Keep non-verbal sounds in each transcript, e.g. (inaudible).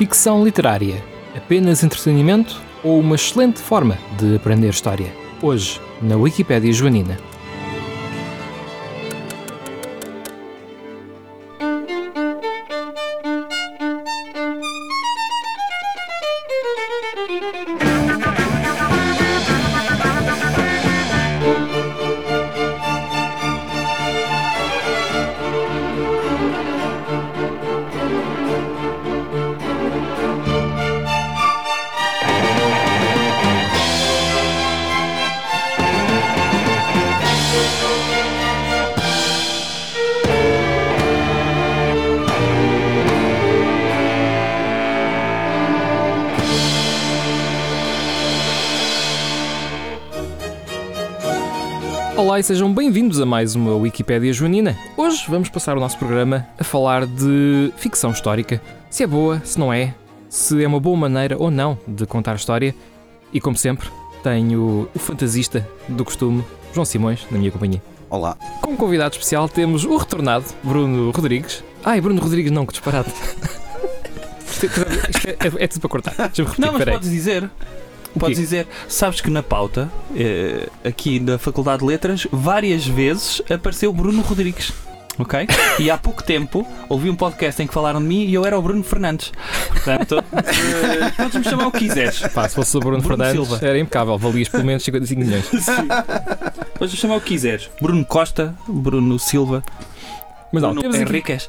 Ficção literária. Apenas entretenimento ou uma excelente forma de aprender história? Hoje, na Wikipédia Joanina. Bem-vindos a mais uma Wikipédia Joanina. Hoje vamos passar o nosso programa a falar de ficção histórica. Se é boa, se não é, se é uma boa maneira ou não de contar história. E como sempre, tenho o fantasista do costume, João Simões, na minha companhia. Olá. Como convidado especial temos o retornado Bruno Rodrigues. Ai, Bruno Rodrigues não, que disparate. (laughs) Isto é, é- é tudo para cortar. Deixa-me repetir, Não, mas peraí. podes dizer. Podes dizer, sabes que na pauta, eh, aqui na Faculdade de Letras, várias vezes apareceu Bruno Rodrigues. Ok? E há pouco tempo ouvi um podcast em que falaram de mim e eu era o Bruno Fernandes. Portanto, eh, podes me chamar o que quiseres. Pá, se fosse o Bruno, Bruno Fernandes, Silva. era impecável. Valias pelo menos 55 milhões. (laughs) Podes me chamar o que quiseres. Bruno Costa, Bruno Silva, Mas não, Bruno temos aqui, Henriques.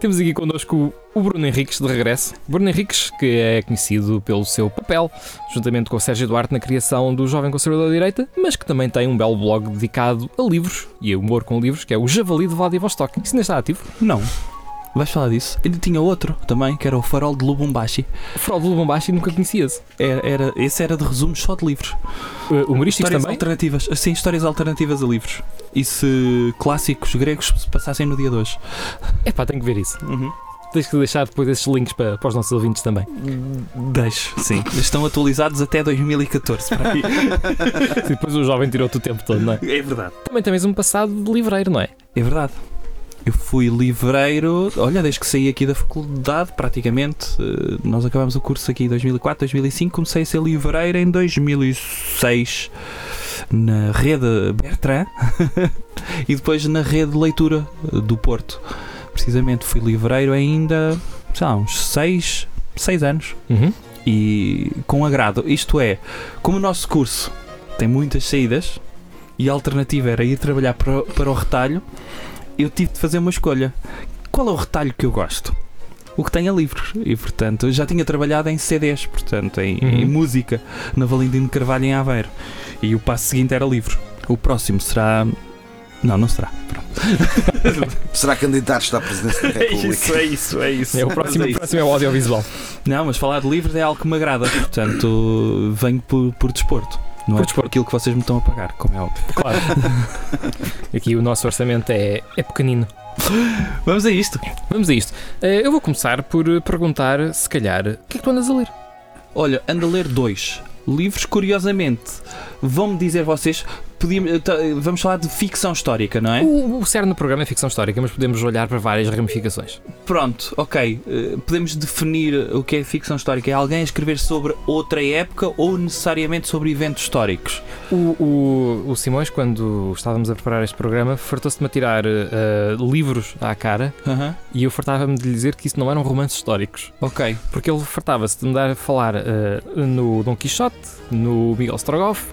Temos aqui connosco o Bruno Henriques de regresso. Bruno Henriques, que é conhecido pelo seu papel, juntamente com o Sérgio Duarte, na criação do Jovem Conservador da Direita, mas que também tem um belo blog dedicado a livros e a humor com livros, que é o Javali de Vladivostok. Isso ainda está ativo. Não. Vais falar disso? Ainda tinha outro também, que era o Farol de Lubumbashi. O Fraude do Bombashi nunca conhecia-se. Era, era- esse era de resumos só de livros. Uh, humorísticos Histórias também. alternativas, sim, histórias alternativas a livros. E se clássicos gregos se passassem no dia de hoje. É pá, tenho que ver isso. Tens que deixar depois esses links para, para os nossos ouvintes também. Deixo, sim. Estão atualizados até 2014 para aí. (laughs) Depois o jovem tirou-te o tempo todo, não é? É verdade. Também tens um passado de livreiro, não é? É verdade. Eu fui livreiro, olha, desde que saí aqui da faculdade, praticamente. eh, Nós acabamos o curso aqui em 2004, 2005. Comecei a ser livreiro em 2006 na rede Bertrand (laughs) e depois na rede de leitura do Porto. Precisamente fui livreiro ainda, sei lá, uns 6, seis anos Uhum. e com agrado. Isto é, como o nosso curso tem muitas saídas e a alternativa era ir trabalhar para, para o retalho, eu tive de fazer uma escolha. Qual é o retalho que eu gosto? O que tenha livros. E portanto, eu já tinha trabalhado em CDs, portanto, em, em Uhum. música, na Valentim de Carvalho em Aveiro. E o passo seguinte era livro. O próximo será. Não, não será. Pronto. (laughs) Será candidato à presidência da República? é isso, é isso. É, o, próximo, é o isso. próximo é o audiovisual. Não, mas falar de livros é algo que me agrada. Portanto, venho por, por desporto. Não é por aquilo que vocês me estão a pagar, como é óbvio. Claro. (laughs) Aqui o nosso orçamento é, é pequenino. Vamos a isto. Vamos a isto. Eh, Eu vou começar por eh, perguntar, se calhar, o que é que tu andas a ler? Olha, ando a ler dois livros, curiosamente. Vão-me dizer vocês. Podíamos- tá, vamos falar de ficção histórica, não é? O, o cerne do programa é ficção histórica, mas podemos olhar para várias ramificações. Pronto, ok. eh, podemos definir o que é ficção histórica. É alguém a escrever sobre outra época ou necessariamente sobre eventos históricos? O, o, o Simões, quando estávamos a preparar este programa, fartou-se de me tirar eh, livros à cara Aham. e eu fartava-me de lhe dizer que isso não eram romances históricos. Ok. Porque ele fartava-se de me dar a falar eh, no Dom Quixote, no Miguel Strogoff,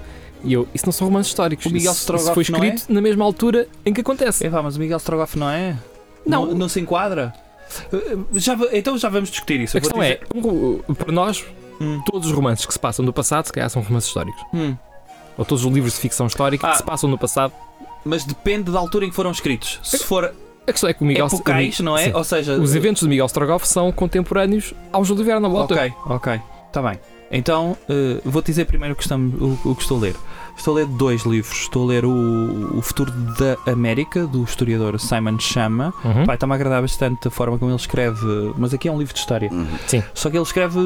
e eu, isso não são romances históricos. O Miguel isso, Strogoff isso foi não é? escrito na mesma altura em que acontece. É, vá, mas o Miguel Strogoff não é? Não. Não, não se enquadra? Eh, Já, então já vamos discutir isso. A questão é, dizer- um- para nós, Hum, todos os romances que se passam no passado, se calhar são romances históricos. hum. Ou todos os livros de ficção histórica Ah. que se passam no passado. Mas depende da altura em que foram escritos. Se for A questão é que o Miguel epocais, não é? Sim. Ou seja, Os eventos de Miguel Strogoff são contemporâneos ao Júlio Verne na volta. Ok, ok. Está bem. Então, eh, vou-te dizer primeiro o que, estamos, o, o que estou a ler. Estou a ler dois livros. Estou a ler o, o Futuro da América, do historiador Simon Chama. Uhum. Pai, está-me a agradar bastante a forma como ele escreve, mas aqui é um livro de história. Uhum. Só que ele escreve,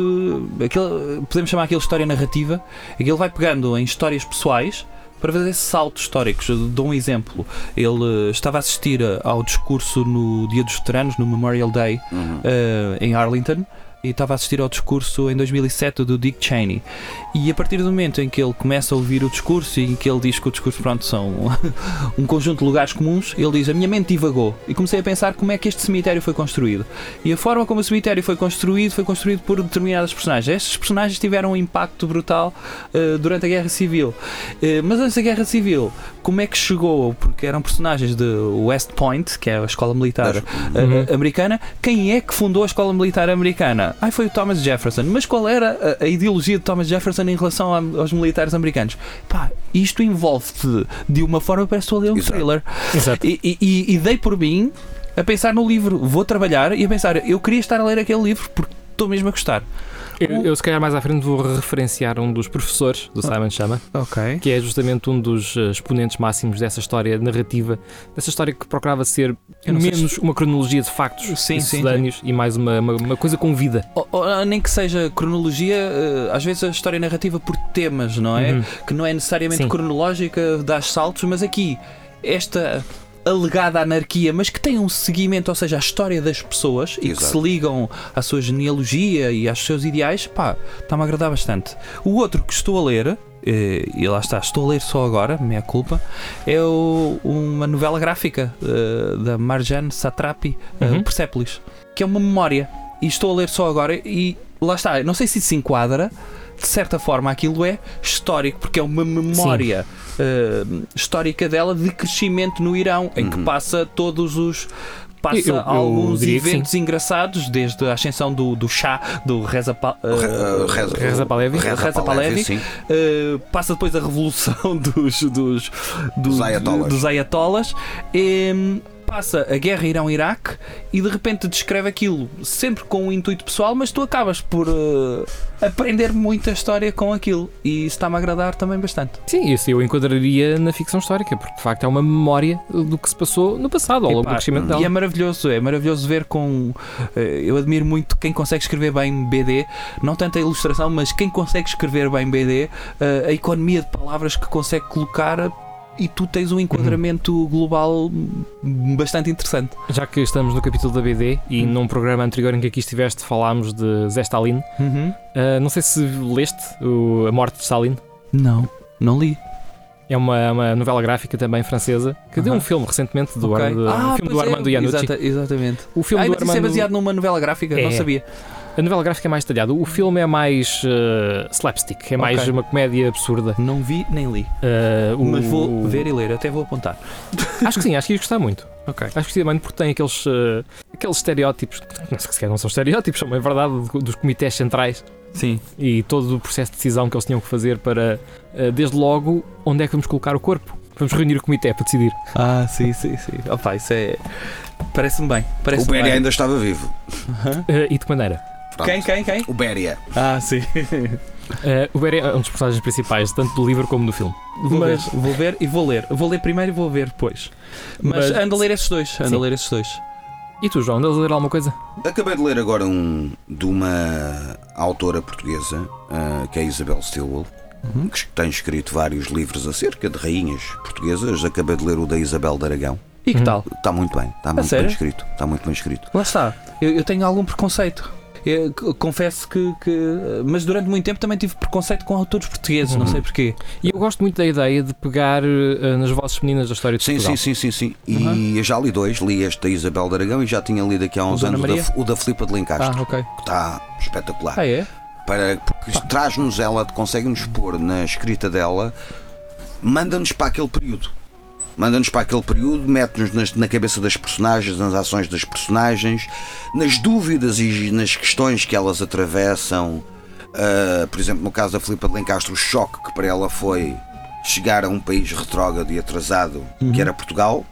aquele, podemos chamar aquilo de história narrativa, é que ele vai pegando em histórias pessoais para fazer saltos históricos. Eu Dou um exemplo. Ele eh, estava a assistir ao discurso no Dia dos Veteranos, no Memorial Day, Uhum. eh, em Arlington. E estava a assistir ao discurso em 2007 do Dick Cheney. E a partir do momento em que ele começa a ouvir o discurso e em que ele diz que o discurso pronto, são (laughs) um conjunto de lugares comuns, ele diz: A minha mente divagou. E comecei a pensar como é que este cemitério foi construído. E a forma como o cemitério foi construído foi construído por determinadas personagens. Estes personagens tiveram um impacto brutal uh, durante a Guerra Civil. Uh, mas antes da Guerra Civil, como é que chegou? Porque eram personagens de West Point, que é a escola militar uh, americana. Quem é que fundou a escola militar americana? Ah, foi o Thomas Jefferson. Mas qual era a, a ideologia de Thomas Jefferson em relação a, aos militares americanos? Pá, isto envolve-te de uma forma parece que estou a ler um Exato. thriller. Exato. E- e- e dei por mim a pensar no livro. Vou trabalhar e a pensar, eu queria estar a ler aquele livro porque estou mesmo a gostar. Eu, eu, se calhar, mais à frente vou referenciar um dos professores do Simon Chama, Ok. que é justamente um dos eh, exponentes máximos dessa história narrativa, dessa história que procurava ser menos uma cronologia de factos Sim, sucedâneos e mais uma, uma, uma coisa com vida. Ou- ou nem que seja cronologia, eh, às vezes a história narrativa por temas, não é? Uhum. Que não é necessariamente Sim. cronológica, dá saltos, mas aqui, esta alegada anarquia, mas que tem um seguimento, ou seja, a história das pessoas e que Exato. se ligam à sua genealogia e aos seus ideais, pá, está-me a agradar bastante. O outro que estou a ler, eh, e lá está, estou a ler só agora, minha culpa, é o- uma novela gráfica eh, da Marjane Satrapi, eh, Uhum. o Persepolis, que é uma memória. E estou a ler só agora e lá está, não sei se isso se enquadra, de certa forma aquilo é histórico, porque é uma memória eh, histórica dela de crescimento no Irão, em que Uhum. passa todos os. Passa Eu- eu alguns que eventos engraçados, desde a ascensão do, do chá, do Reza, Pa- Re- Reza, Reza Pahlavi. Reza Pahlavi. sim. Uh, passa depois a revolução (laughs) dos, dos, Dos ayatollahs. dos ayatollahs, e, passa a guerra Irão-Iraque e de repente descreve aquilo sempre com um intuito pessoal, mas tu acabas por uh, aprender muita história com aquilo e isso está-me a agradar também bastante. Sim, isso eu enquadraria na ficção histórica, porque de facto é uma memória do que se passou no passado, ao longo do crescimento e dela. é maravilhoso, é maravilhoso ver com. eh, eu admiro muito quem consegue escrever bem BD, não tanto a ilustração, mas quem consegue escrever bem BD, eh, a economia de palavras que consegue colocar e tu tens um enquadramento global hum, bastante interessante. Já que estamos no capítulo da BD e Hum. num programa anterior em que aqui estiveste falámos de Zé Stalin, ah, não sei se leste o A Morte de Stalin. Não, não li. É uma, uma novela gráfica também francesa que deu um filme recentemente do, Ok. Ar- do- um filme do é, Armando Iannucci. exata- exatamente. O filme Ah, do isso é Armando... baseado numa novela gráfica, não É. sabia. A novela gráfica é mais detalhada. O filme é mais eh, slapstick, é mais uma comédia absurda. Não vi nem li. Eh, o- Mas vou ver e ler, até vou apontar. (laughs) Acho que sim, acho que ias gostar muito. Ok. Acho que gostei muito porque tem aqueles, eh, aqueles estereótipos, que não, se calhar não são estereótipos, são é verdade, do- dos comitês centrais Sim. e todo o processo de decisão que eles tinham que fazer para, desde logo, onde é que vamos colocar o corpo. Vamos reunir o comitê para decidir. Ah, sim, sim, sim. Opa, isso é. Parece-me bem. O Parece Beria ainda estava vivo. E de que maneira? Pronto. Quem, quem, quem? O Beria. Ah, sim. Eh, o Barry é um dos personagens principais, tanto do livro como do filme. Vou, Mas- ver, vou ver e vou ler. Vou ler primeiro e vou ver depois. Mas, Mas- ando a ler esses dois. Ando Sim. a ler esses dois. E tu, João, andas a ler alguma coisa? Acabei de ler agora um de uma autora portuguesa, ah, que é Isabel Stilwell, Uhum. que tem escrito vários livros acerca de rainhas portuguesas. Acabei de ler o da Isabel de Aragão. E que Hum. tal? Está muito bem, está muito sério? bem escrito. Está muito bem escrito. Lá está. Eu, eu tenho algum preconceito. Eu confesso que, que- Mas durante muito tempo também tive preconceito com autores portugueses, não Uhum. sei porquê. E eu gosto muito da ideia de pegar eh, nas vozes femininas da história de Sim, Portugal. sim, sim, sim, sim. E Uhum. eu já li dois. Li este da Isabel de Aragão e já tinha lido aqui há uns anos o Maria? da, o da Filipa de Lencastre. Ah, ok. que Está espetacular. Ah, é? para, porque traz-nos ela, consegue-nos pôr na escrita dela, manda-nos para aquele período. Manda-nos para aquele período, mete-nos na cabeça das personagens, nas ações das personagens, nas dúvidas e nas questões que elas atravessam. Ah, por exemplo, no caso da Filipa de Lencastre, o choque que para ela foi chegar a um país retrógrado e atrasado, Uhum. que era Portugal,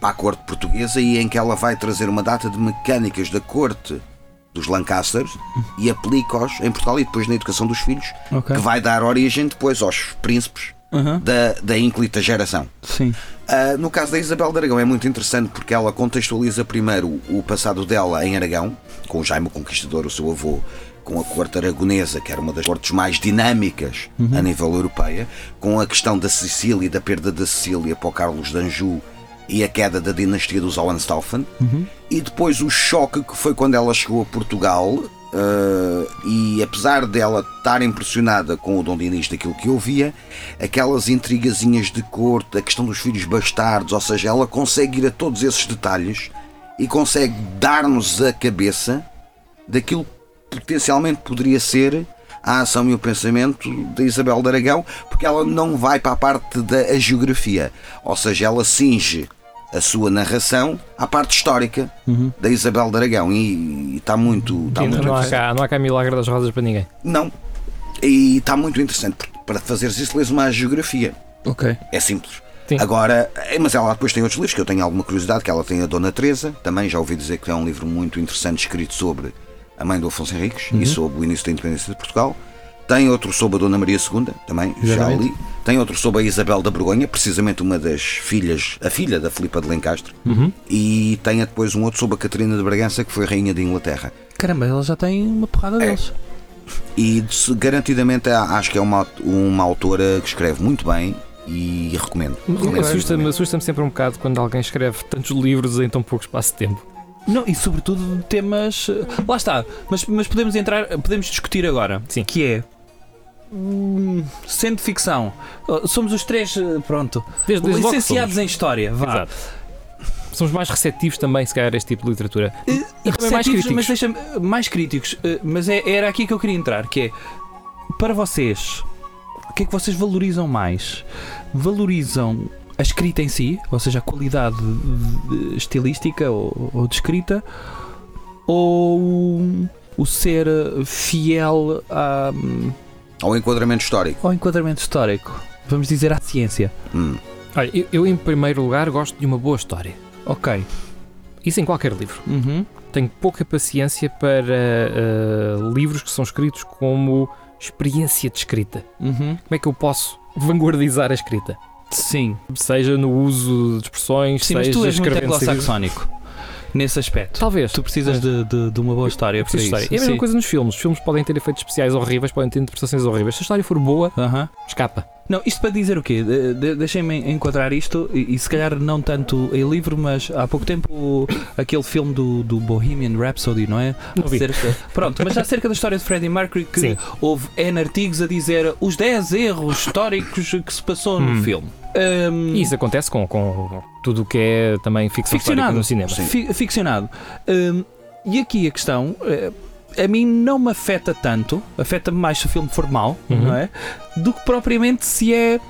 para a corte portuguesa, e em que ela vai trazer uma data de mecânicas da corte dos Lancasters e aplica-os em Portugal e depois na educação dos filhos, Ok. que vai dar origem depois aos príncipes Aham. da, da ínclita geração. Sim. Ah, no caso da Isabel de Aragão é muito interessante porque ela contextualiza primeiro o passado dela em Aragão, com o Jaime o Conquistador, o seu avô, com a corte aragonesa, que era uma das cortes mais dinâmicas a nível europeia, com a questão da Sicília e da perda da Sicília para o Carlos de Anjou e a queda da dinastia dos Hohenstaufen, e depois o choque que foi quando ela chegou a Portugal Uh, e apesar dela estar impressionada com o Dom Dinis daquilo que ouvia, aquelas intrigazinhas de corte, a questão dos filhos bastardos, ou seja, ela consegue ir a todos esses detalhes e consegue dar-nos a cabeça daquilo que potencialmente poderia ser a ação e o pensamento da Isabel de Aragão, porque ela não vai para a parte da geografia, ou seja, ela cinge a sua narração à parte histórica Uhum. da Isabel de Aragão e está muito, está Sim, muito não, há interessante. cá, não há cá milagre das rosas para ninguém. Não. E está muito interessante, porque para fazeres isso lês uma geografia. Ok. É simples. Sim. Agora, eh, mas ela depois tem outros livros que eu tenho alguma curiosidade, que ela tem a Dona Teresa, também já ouvi dizer que é um livro muito interessante escrito sobre a mãe do Afonso Henriques Uhum. e sobre o início da independência de Portugal. Tem outro sobre a Dona Maria II, também, já Exatamente. li. Tem outro sobre a Isabel da Borgonha, precisamente uma das filhas, a filha da Filipa de Lencastre. Uhum. E tem depois um outro sobre a Catarina de Bragança, que foi rainha de Inglaterra. Caramba, ela já tem uma porrada deles. E garantidamente a- acho que é uma, uma autora que escreve muito bem e recomendo. Recomendo. Assusta-me assusta sempre um bocado quando alguém escreve tantos livros em tão pouco espaço de tempo. Não, e sobretudo de temas. eh, Lá está, mas, mas podemos entrar, podemos discutir agora. Sim. Que é. Hum, Sendo ficção, eh, somos os três, eh, pronto, Desde, desde licenciados em história, vá. Exato. Somos mais receptivos também, se calhar, a este tipo de literatura. Eh, E também mais críticos. Mas deixa-me mais críticos, mas é, era aqui que eu queria entrar, que é para vocês, o que é que vocês valorizam mais? Valorizam a escrita em si, ou seja, a qualidade de- de- estilística ou, ou de escrita, ou o, ser fiel a, Ao enquadramento histórico. ao enquadramento histórico? Vamos dizer à ciência. Hum. Olha, eu, eu, em primeiro lugar gosto de uma boa história. Ok. Isso em qualquer livro. Uhum. Tenho pouca paciência para eh, livros que são escritos como experiência de escrita. Uhum. Como é que eu posso vanguardizar a escrita? Sim. Seja no uso de expressões, Sim, mas seja tu és muito escrevendo. seja- anglo-saxónico nesse aspecto. Talvez. Tu precisas de, de, de uma boa história para isso. história. E a mesma Sim. coisa nos filmes. Os filmes podem ter efeitos especiais horríveis, podem ter interpretações horríveis. Se a história for boa, Aham. escapa. Não, isto para dizer o quê? De- de- Deixem-me enquadrar isto, e, e se calhar não tanto em livro, mas há pouco tempo o- aquele filme do, do Bohemian Rhapsody, não é? Não vi. Acerca- (laughs) pronto, mas acerca da história de Freddie Mercury, que Sim. houve N artigos a dizer os 10 erros históricos que se passou no Hum. filme. Hum, E isso acontece com, com tudo o que é também ficção histórica ficcionado no cinema. Fi- ficcionado. Hum, e aqui a questão. eh, a mim não me afeta tanto, afeta-me mais se o filme for mau, Uhum. não é? Do que propriamente se é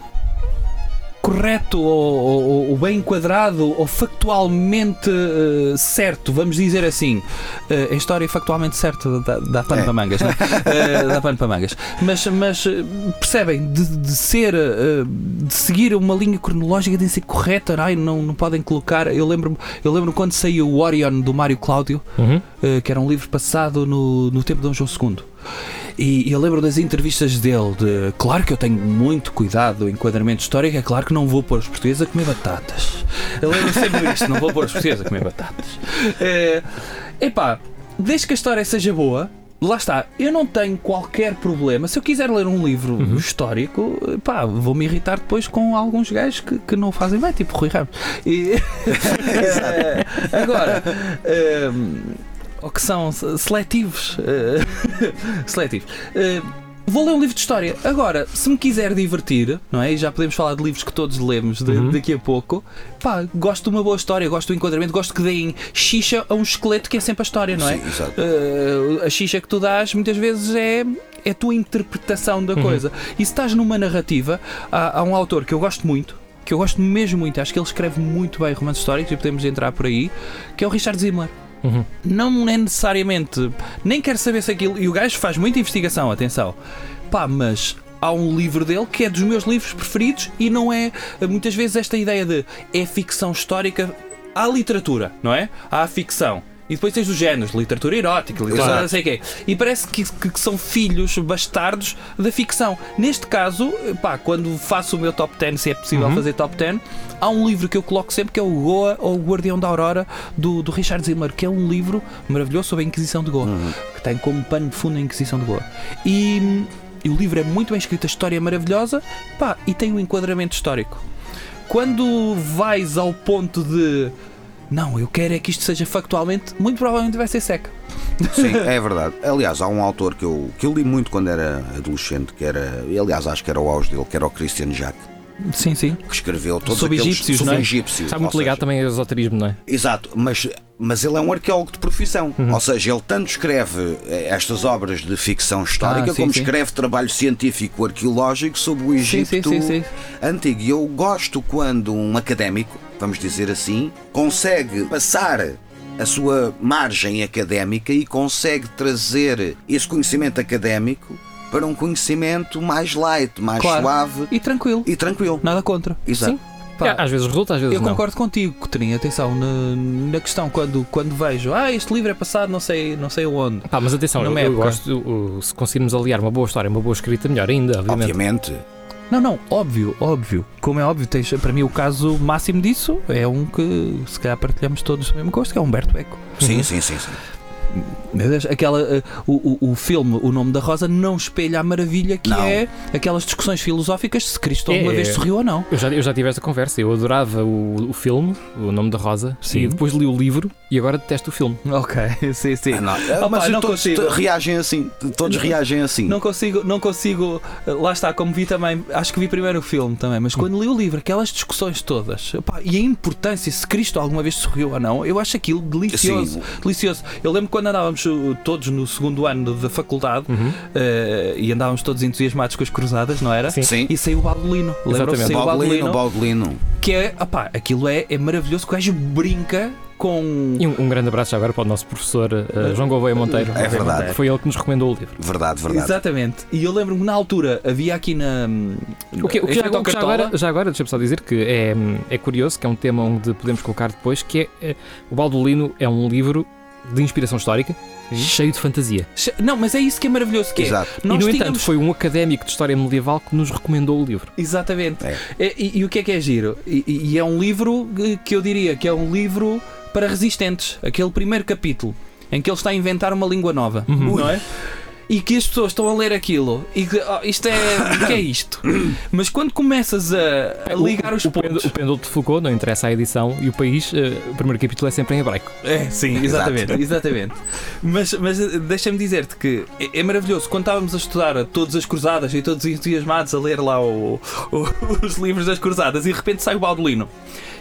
correto ou, ou- ou bem enquadrado ou factualmente eh, certo, vamos dizer assim. Eh, a história factualmente certa dá, dá pano É. para mangas, não é? (laughs) Eh, dá pano para mangas. Mas, mas percebem, de, de ser, de seguir uma linha cronológica, de ser correta, ai, não, não podem colocar. Eu lembro-me eu lembro quando saiu o Orion do Mário Cláudio, Uhum. que era um livro passado no, no tempo de Dom João II. E eu lembro das entrevistas dele de claro que eu tenho muito cuidado do enquadramento histórico, é claro que não vou pôr os portugueses a comer batatas. Eu lembro sempre disto, não vou pôr os portugueses a comer batatas. É, epá, desde que a história seja boa, lá está, eu não tenho qualquer problema. Se eu quiser ler um livro Uhum. histórico, pá, vou-me irritar depois com alguns gajos que, que não fazem bem, tipo Rui Ramos. E, (laughs) Eh, agora, ehm, ou que são se- seletivos. eh, (laughs) seletivos. Eh, Vou ler um livro de história. Agora, se me quiser divertir, não é? E já podemos falar de livros que todos lemos de- Uhum. daqui a pouco. Pá, gosto de uma boa história, gosto do enquadramento, gosto que deem xixa a um esqueleto que é sempre a história, não é? Sim, exato. Uh, a xixa que tu dás muitas vezes é, é a tua interpretação da Uhum. coisa. E se estás numa narrativa, há, há um autor que eu gosto muito, que eu gosto mesmo muito, acho que ele escreve muito bem romances históricos e podemos entrar por aí, que é o Richard Zimmer. Uhum. Não é necessariamente, nem quero saber se aquilo. E o gajo faz muita investigação, atenção. Pá, mas há um livro dele que é dos meus livros preferidos e não é muitas vezes esta ideia de é ficção histórica. Há literatura, não é? Há ficção. E depois tens os géneros, literatura erótica, literatura não sei o quê. E parece que, que- que são filhos bastardos da ficção. Neste caso, pá, quando faço o meu top 10, se é possível Uhum. fazer top 10, há um livro que eu coloco sempre que é o Goa ou o Guardião da Aurora do, do Richard Zimmer, que é um livro maravilhoso sobre a Inquisição de Goa, Uhum. que tem como pano de fundo a Inquisição de Goa. E, e o livro é muito bem escrito, a história é maravilhosa, pá, e tem um enquadramento histórico. Quando vais ao ponto de Não, eu quero é que isto seja factualmente, muito provavelmente vai ser seca. Sim, (laughs) é verdade. Aliás, há um autor que eu, que eu li muito quando era adolescente, que era, aliás, acho que era o auge dele, que era o Christian Jacques, Sim, sim. que escreveu todos Sobre aqueles egípcios, sobre não é? egípcios. Está muito ligado seja, também ao esoterismo, não é? Exato, mas, mas ele é um arqueólogo de profissão. Uhum. Ou seja, ele tanto escreve eh, estas obras de ficção histórica Ah, sim, como sim. escreve trabalho científico arqueológico sobre o Egito sim, sim, sim. antigo. E eu gosto quando um académico, vamos dizer assim, consegue passar a sua margem académica e consegue trazer esse conhecimento académico para um conhecimento mais light, mais Claro. suave E tranquilo. e tranquilo. Nada contra. Exato. Sim. Pá, É, às vezes resulta, às vezes Eu não. concordo contigo, Coutrinho. Atenção, na, na questão, quando, quando vejo, ah, este livro é passado não sei, não sei onde. Pá, mas atenção, eu, Numa eu gosto, se conseguirmos aliar uma boa história, uma boa escrita, melhor ainda, obviamente. Obviamente. Não, não, óbvio, óbvio. Como é óbvio, tens, para mim o caso máximo disso é um que se calhar partilhamos todos o mesmo gosto, que é Humberto Eco. Sim, Uhum. sim, sim, sim. Meu Deus, aquela, eh, o, o, o filme O Nome da Rosa não espelha a maravilha que Não. é aquelas discussões filosóficas se Cristo alguma É. vez sorriu ou não. Eu já, eu já tive esta conversa, eu adorava o, o filme, O Nome da Rosa, Sim. e depois li o livro e agora detesto o filme. Ok, (laughs) sim, sim. Ah, não. Opa, mas não todos consigo. reagem assim. Todos reagem assim. Não consigo, não consigo. Lá está, como vi também, acho que vi primeiro o filme também, mas quando li o livro, aquelas discussões todas e a importância se Cristo alguma vez sorriu ou não, eu acho aquilo delicioso. Sim. Delicioso. Eu lembro quando andávamos uh, todos no segundo ano da faculdade Uhum. uh, e andávamos todos entusiasmados com as cruzadas, não era? Sim. Sim. E saiu o Baldolino. Lembram-se? O Baldolino. Que é, opá, aquilo é, é maravilhoso, que o gajo brinca com. E um, um grande abraço já agora para o nosso professor eh, João Gouveia Monteiro. É verdade. Foi ele que nos recomendou o livro. Verdade, verdade. Exatamente. E eu lembro-me na altura havia aqui na. O que, o que em já, o que já agora, já agora deixa-me só dizer que é, é curioso, que é um tema onde podemos colocar depois, que é, eh, o Baldolino é um livro de inspiração histórica, cheio de fantasia. Não, mas é isso que é maravilhoso que é. Exato. Nós e no tínhamos- entanto foi um académico de história medieval que nos recomendou o livro. Exatamente. É. É, E, e o que é que é giro? E, e- é um livro que eu diria que é um livro para resistentes. Aquele primeiro capítulo em que ele está a inventar uma língua nova, Uhum. não é? E que as pessoas estão a ler aquilo e que oh, isto é. o que é (coughs) isto? Mas quando começas a, a ligar os o, pêndulo- pontos. o pêndulo de Foucault, não interessa a edição, e o país, eh, o primeiro capítulo é sempre em hebraico. É, sim, (laughs) exatamente, exatamente. Mas, mas eh, deixa-me dizer-te que é, é maravilhoso. Quando estávamos a estudar todas as cruzadas e todos entusiasmados a ler lá o- o- (laughs) os livros das cruzadas e de repente sai o Baudolino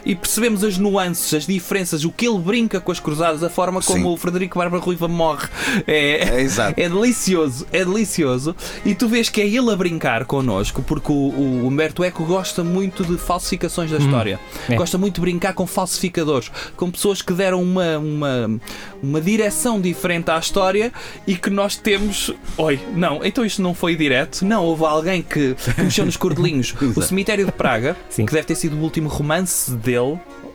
e percebemos as nuances, as diferenças, o que ele brinca com as cruzadas, a forma como Sim. o Frederico Barba Ruiva morre. É, É exato. (laughs) é delicioso, é delicioso. E tu vês que é ele a brincar connosco, porque o, o Humberto Eco gosta muito de falsificações da história. É. Gosta muito de brincar com falsificadores, com pessoas que deram uma, uma, uma direção diferente à história e que nós temos. Oi, não, então isto não foi direto. Não, houve alguém que, que mexeu nos (laughs) cordelinhos. o Cemitério de Praga, Sim. que deve ter sido o último romance dele,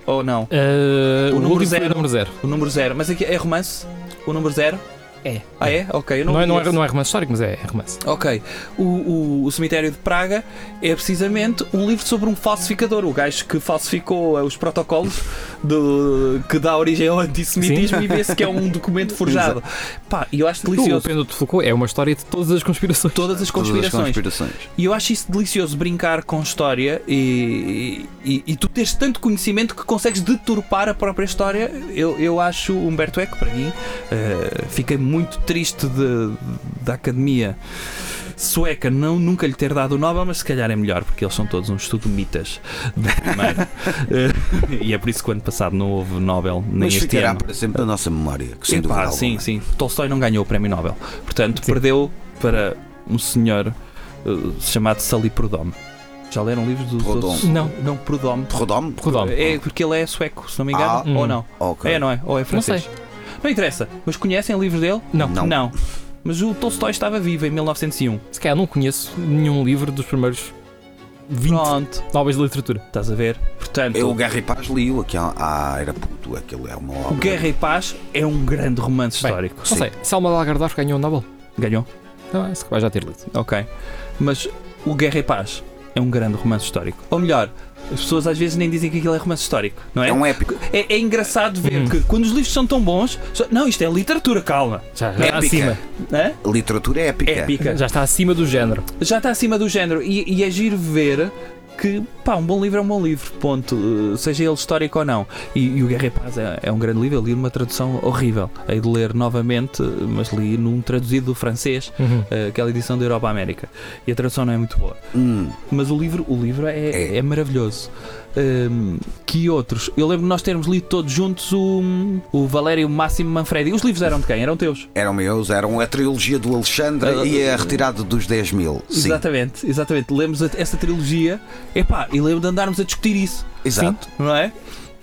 ou não? Eh, O número último foi zero. o número zero. O número zero. Mas aqui é romance? O número zero? É. Ah, é? Ok, eu não, Não, é, não, é, não é romance histórico, mas é, é romance. Ok. O, o, o Cemitério de Praga é precisamente um livro sobre um falsificador, o gajo que falsificou eh, os protocolos do, que dá origem ao antissemitismo e vê-se que é um documento (laughs) forjado. Pá, e eu acho O delicioso. pêndulo de Foucault é uma história de todas as conspirações. Todas as Todas as conspirações. conspirações. E eu acho isso delicioso, brincar com história e, e, e tu teres tanto conhecimento que consegues deturpar a própria história. Eu, eu acho Humberto Eco, para mim, eh, fiquei muito triste de- da academia sueca não, nunca lhe ter dado o Nobel, mas se calhar é melhor, porque eles são todos uns estudomitas da primeira. (laughs) Eh, e é por isso que o ano passado não houve Nobel, nem Mas este ficará ano. para sempre na nossa memória. Que sem Epá, dúvida sim, alguma. sim. Tolstói não ganhou o prémio Nobel. Portanto, Sim. perdeu para um senhor eh, chamado Sully Prudhomme. Já leram livros dos Prudhomme. outros? Não. Não, Prudhomme. Rodome? Prudhomme. É porque ele é sueco, se não me engano. Ah, ou não? Ok. É, não é? Ou é Não francês? Não interessa. Mas conhecem livros dele? Não. Não. Mas o Tolstói estava vivo em 1901. Se calhar não conheço nenhum livro dos primeiros 20 Pronto. Nobres de literatura. Estás a ver? Portanto, Eu, o Guerra e Paz li-o aqui há, há era puto. Aquilo é uma obra. o Guerra e Paz é um grande romance Bem, histórico. Não Sim. sei, Selma de Algardar ganhou o Nobel? Ganhou? Não, é, se vai já ter lido. Ok. Mas o Guerra e Paz é um grande romance histórico. Ou melhor, as pessoas às vezes nem dizem que aquilo é romance histórico, não é? É um épico. É, é engraçado ver Uhum. que quando os livros são tão bons, só- não, isto é literatura, calma. Já, já está Épica. acima. Hã? Literatura épica. Épica. Já está acima do género. Já está acima do género. E, e é giro ver que, pá, um bom livro é um bom livro, ponto. Uh, seja ele histórico ou não. E, e o Guerra e Paz é, é um grande livro. Eu li numa tradução horrível. Hei de ler novamente, mas li num traduzido do francês, Uhum. uh, aquela edição da Europa América. E a tradução não é muito boa. Hum, Mas o livro, o livro é, É. é maravilhoso. Um, que outros? Eu lembro de nós termos lido todos juntos o, o Valério Máximo Manfredi. Os livros eram de quem? Eram teus? eram meus, eram a trilogia do Alexandre Ah, e a ah, retirada dos 10 mil. Sim, Exatamente, exatamente. Lemos essa trilogia. Epá, e lembro de andarmos a discutir isso. exato. não é?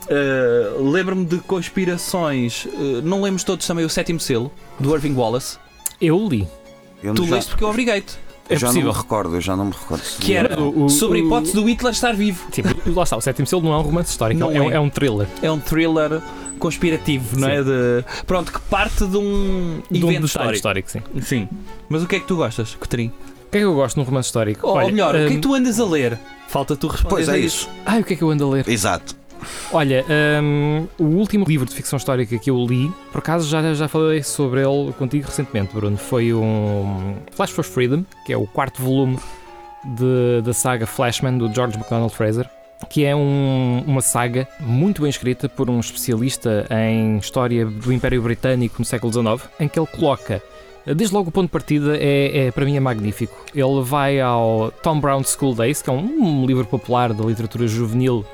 Uh, Lembro-me de conspirações. uh, não lemos todos também o sétimo selo do Irving Wallace. Eu li. Eu Tu já, leste porque eu obriguei-te. É eu já possível. não me recordo, eu já não me recordo. Que era O- o- sobre a o- hipótese do Hitler estar vivo. Tipo, lá está, o sétimo selo não é um romance histórico, Não é, um- é. é um thriller. É um thriller conspirativo, não é? De, pronto, que parte de um De um evento detalhe histórico. histórico, sim. Sim. Mas o que é que tu gostas, Catrim? O que é que eu gosto num romance histórico? Ou, Olha, melhor, o que é hum, que tu andas a ler? Falta tu responder Pois é isso. isso. Ai, o que é que eu ando a ler? Exato. Olha, hum, o último livro de ficção histórica que eu li, por acaso já, já falei sobre ele contigo recentemente, Bruno, foi um Flash for Freedom, que é o quarto volume de- da saga Flashman do George MacDonald Fraser, que é um- uma saga muito bem escrita por um especialista em história do Império Britânico no século XIX, em que ele coloca Desde logo o ponto de partida é, é, para mim é magnífico. Ele vai ao Tom Brown School Days, que é um, um livro popular da literatura juvenil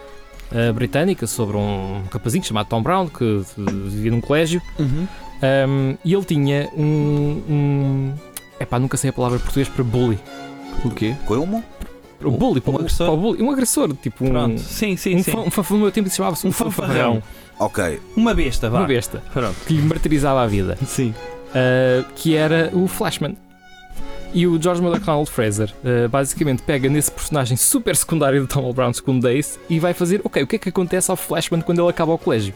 uh, britânica sobre um rapazinho chamado Tom Brown que vivia num colégio Uhum. um, e ele tinha um, um epá, nunca sei a palavra em português para bully. O quê? Como? O bully, para o- agressor? bully, um agressor, tipo um, Pronto. Sim, sim, um, sim. fã- um fã- no meu tempo chamava-se um, Um fanfarrão, fanfarrão. Ok. Uma besta, vá. uma besta, Pronto. que lhe martirizava a vida. Sim. uh, que era o Flashman. E o George MacDonald Fraser uh, basicamente pega nesse personagem super secundário do Tom Brown School Days e vai fazer, ok, o que é que acontece ao Flashman quando ele acaba o colégio?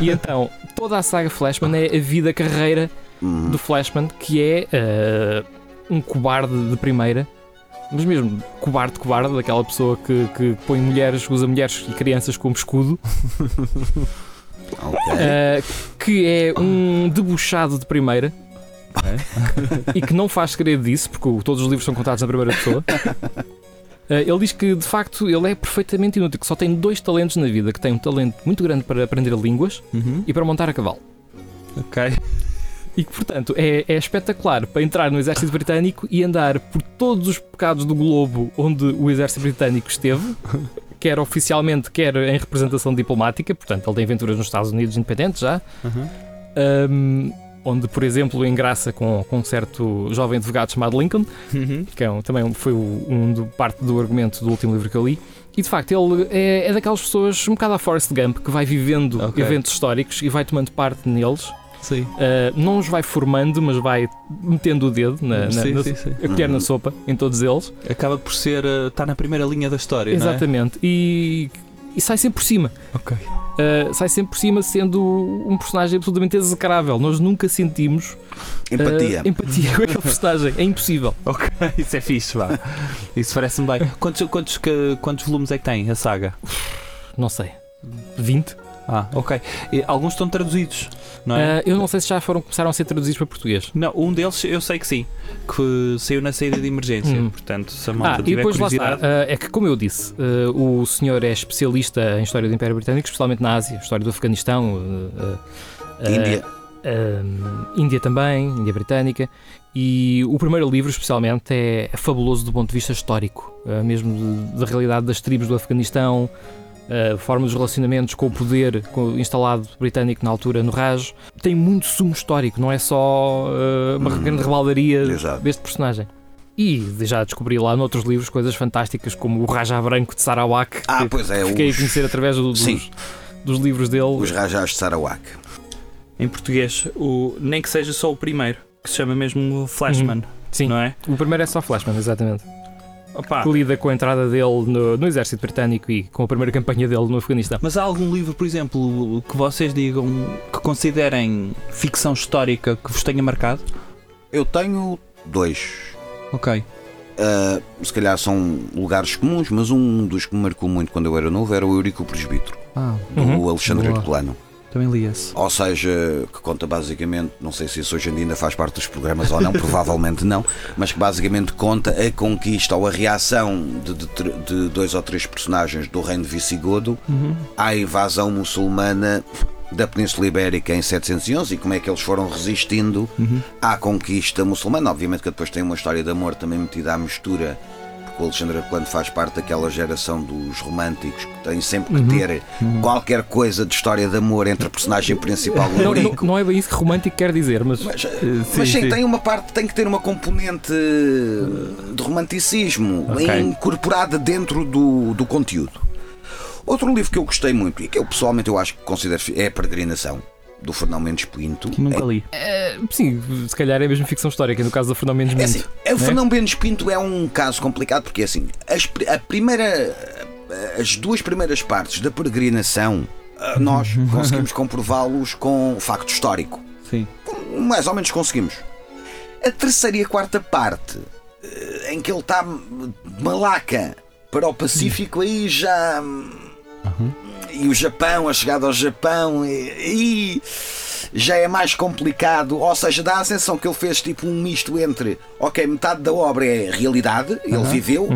E então, toda a saga Flashman é a vida, a carreira Hum. do Flashman, que é uh, um cobarde de primeira, mas mesmo cobarde, cobarde, daquela pessoa que, que põe mulheres, usa mulheres e crianças como escudo, (laughs) Ok. uh, que é um debuchado de primeira (laughs) e que não faz segredo disso, porque todos os livros são contados na primeira pessoa. Uh, (laughs) ele diz que de facto ele é perfeitamente inútil, que só tem dois talentos na vida: que tem um talento muito grande para aprender línguas Uhum. e para montar a cavalo. Ok. E que, portanto, é, é espetacular para entrar no exército britânico e andar por todos os pecados do globo onde o exército britânico esteve, (laughs) quer oficialmente, quer em representação diplomática. Portanto, ele tem aventuras nos Estados Unidos independentes já, Uhum. um, onde, por exemplo, engraça com, com um certo jovem advogado chamado Lincoln, Uhum. que é um- também foi o- um do, parte do argumento do último livro que eu li. E de facto, ele é, é daquelas pessoas, um bocado a Forrest Gump, que vai vivendo Ok. eventos históricos e vai tomando parte neles. Sim. Uh, não os vai formando, mas vai metendo o dedo, na, na- sim, na- sim, sim. a colher na Uhum. sopa em todos eles. Acaba por ser. Está na primeira linha da história, Exatamente. E, e sai sempre por cima. Ok. Uh, sai sempre por cima sendo um personagem absolutamente execrável. Nós nunca sentimos uh, Empatia. empatia com aquele personagem. É impossível. (laughs) Ok, isso é fixe, vá. Isso parece-me bem. Quantos, quantos, que- quantos volumes é que tem a saga? Não sei. 20? Ah, ok. E alguns estão traduzidos, não é? Uh, eu não sei se já foram, começaram a ser traduzidos para português. Não, um deles eu sei que sim, que saiu na saída de emergência. Hum. Portanto, se a malta Ah, e tiver depois lá está. curiosidade. Uh, é que, como eu disse, uh, o senhor é especialista em história do Império Britânico, especialmente na Ásia, história do Afeganistão, uh, uh, uh, Índia. Índia também, Índia Britânica. E o primeiro livro, especialmente, é, fabuloso do ponto de vista histórico, uh, mesmo da realidade das tribos do Afeganistão, a forma dos relacionamentos com o poder instalado britânico na altura no Raj. Tem muito sumo histórico, não é só uh, uma Uhum. grande rebaldaria Exato. deste personagem. E já descobri lá noutros livros coisas fantásticas, como o Raja Branco de Sarawak, Ah, que pois é. fiquei a Os, conhecer através do- dos, Sim. dos livros dele. os Rajás de Sarawak. Em português, o, nem que seja só o primeiro, que se chama mesmo Flashman, Sim, não é? o primeiro é só Flashman, exatamente. Opa, que lida com a entrada dele no, no exército britânico e com a primeira campanha dele no Afeganistão. Mas há algum livro, por exemplo, que vocês digam que considerem ficção histórica que vos tenha marcado? Eu tenho dois. Ok. Uh, se calhar são lugares comuns, mas um dos que me marcou muito quando eu era novo era o Eurico Presbítero, Ah, do Uhum. Alexandre Boa. Herculano. Também. Ou seja, que conta basicamente, não sei se isso hoje em dia ainda faz parte dos programas ou não, (laughs) provavelmente não, mas que basicamente conta a conquista ou a reação de, de, de dois ou três personagens do reino de Visigodo Uhum. à invasão muçulmana da Península Ibérica em 711 e como é que eles foram resistindo Uhum. à conquista muçulmana. Obviamente que depois tem uma história de amor também metida à mistura, porque o Alexandre Plano faz parte daquela geração dos românticos que tem sempre que Uhum. ter qualquer coisa de história de amor entre a personagem principal e o Não, não, é bem isso que romântico quer dizer, mas. Mas, sim, mas sim, sim. tem uma parte, tem que ter uma componente de romanticismo Ok. incorporada dentro do, do conteúdo. Outro livro que eu gostei muito e que eu pessoalmente eu acho que considero é a Peregrinação do Fernão Mendes Pinto. Nunca li. eh, sim, se calhar é mesmo ficção histórica, no caso da Fernão Mendes É assim, Mendes. o Fernão Mendes Pinto é um caso complicado porque assim, as, a primeira, as duas primeiras partes da peregrinação ah, nós conseguimos comprová-los com facto histórico. Sim. Mais ou menos conseguimos. A terceira e a quarta parte, eh, em que ele está de Malaca para o Pacífico, aí já. E o Japão, a chegada ao Japão, e, e já é mais complicado. Ou seja, dá a sensação que ele fez tipo um misto entre, ok, metade da obra é realidade, ele viveu,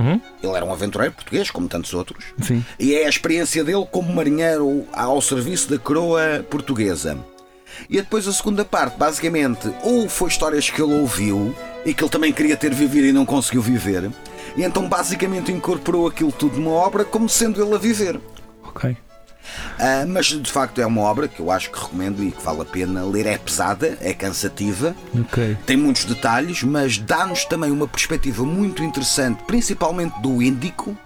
ele era um aventureiro português, como tantos outros, Sim. e é a experiência dele como marinheiro ao serviço da coroa portuguesa. E depois a segunda parte, basicamente, ou foi histórias que ele ouviu e que ele também queria ter vivido e não conseguiu viver, e então basicamente incorporou aquilo tudo numa obra como sendo ele a viver. Ok. Ah, mas de facto é uma obra que eu acho que recomendo e que vale a pena ler. É pesada, é cansativa, Ok. tem muitos detalhes, mas dá-nos também uma perspectiva muito interessante, principalmente do Índico,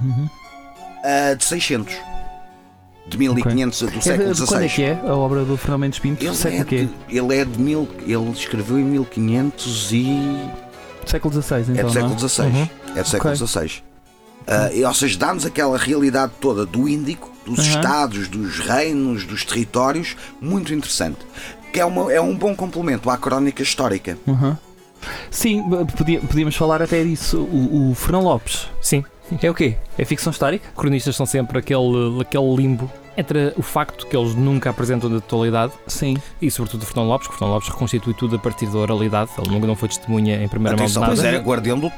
ah, de 600, de 1500 do É de, século de quando é XVI. que é a obra do Fernando Mendes Pinto? Ele século é, de, ele é de mil. Ele escreveu em 1500 e. Século XVI, então. É do século XVI. Uhum. É do século Ok. XVI. E, ou seja, dá-nos aquela realidade toda do Índico, dos Uhum. estados, dos reinos, dos territórios, muito interessante. Que é, uma, é um bom complemento à crónica histórica. Uhum. Sim, podia- podíamos falar até disso. O, o Fernão Lopes Sim, é o quê? É ficção histórica? cronistas são sempre aquele, aquele limbo entre o facto que eles nunca apresentam na totalidade Sim. e, sobretudo, o Fernão Lopes, que o Fernão Lopes reconstitui tudo a partir da oralidade. Ele nunca não foi testemunha em primeira mão de Atenção, nada. pois era guardião do-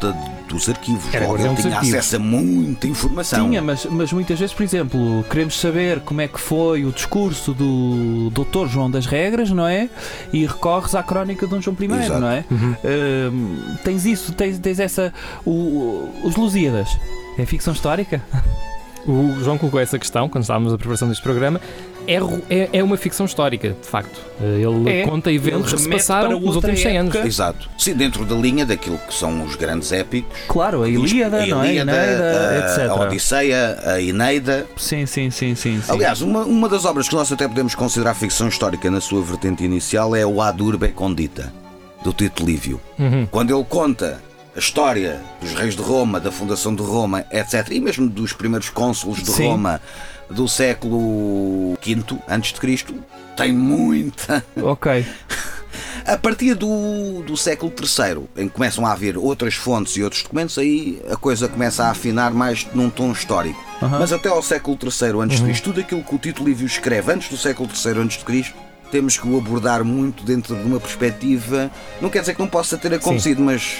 dos arquivos. Era Logo, guardião ele dos tinha arquivos. acesso a muita informação. Tinha, mas, mas muitas vezes, por exemplo, queremos saber como é que foi o discurso do Dr. João das Regras, não é? E recorres à crónica de Dom João I, Exato. não é? Uhum. Hum, tens isso, tens, tens essa. o- os Lusíadas. É ficção histórica? O João colocou essa questão quando estávamos na preparação deste programa. É, é, é uma ficção histórica, de facto. Ele É. conta eventos Ele que se passaram para nos últimos 100 anos. Exato. Sim, dentro da linha daquilo que são os grandes épicos. Claro, a Ilíada, a não é? Ilíada, Eneida, a, etc. a Odisseia, a Eneida. Sim, sim, sim, sim. sim. Aliás, uma, uma das obras que nós até podemos considerar ficção histórica na sua vertente inicial é o Ad Urbe Condita, do Tito Lívio. Uhum. Quando ele conta a história dos reis de Roma, da fundação de Roma, etc., e mesmo dos primeiros cônsules de Sim. Roma do século V antes de Cristo, tem muita. Ok. (laughs) A partir do, do século III, em que começam a haver outras fontes e outros documentos, aí a coisa começa a afinar mais num tom histórico. Mas até ao século III antes de Cristo, tudo aquilo que o Tito Livio escreve antes do século III antes de Cristo, temos que o abordar muito dentro de uma perspectiva. Não quer dizer que não possa ter acontecido, mas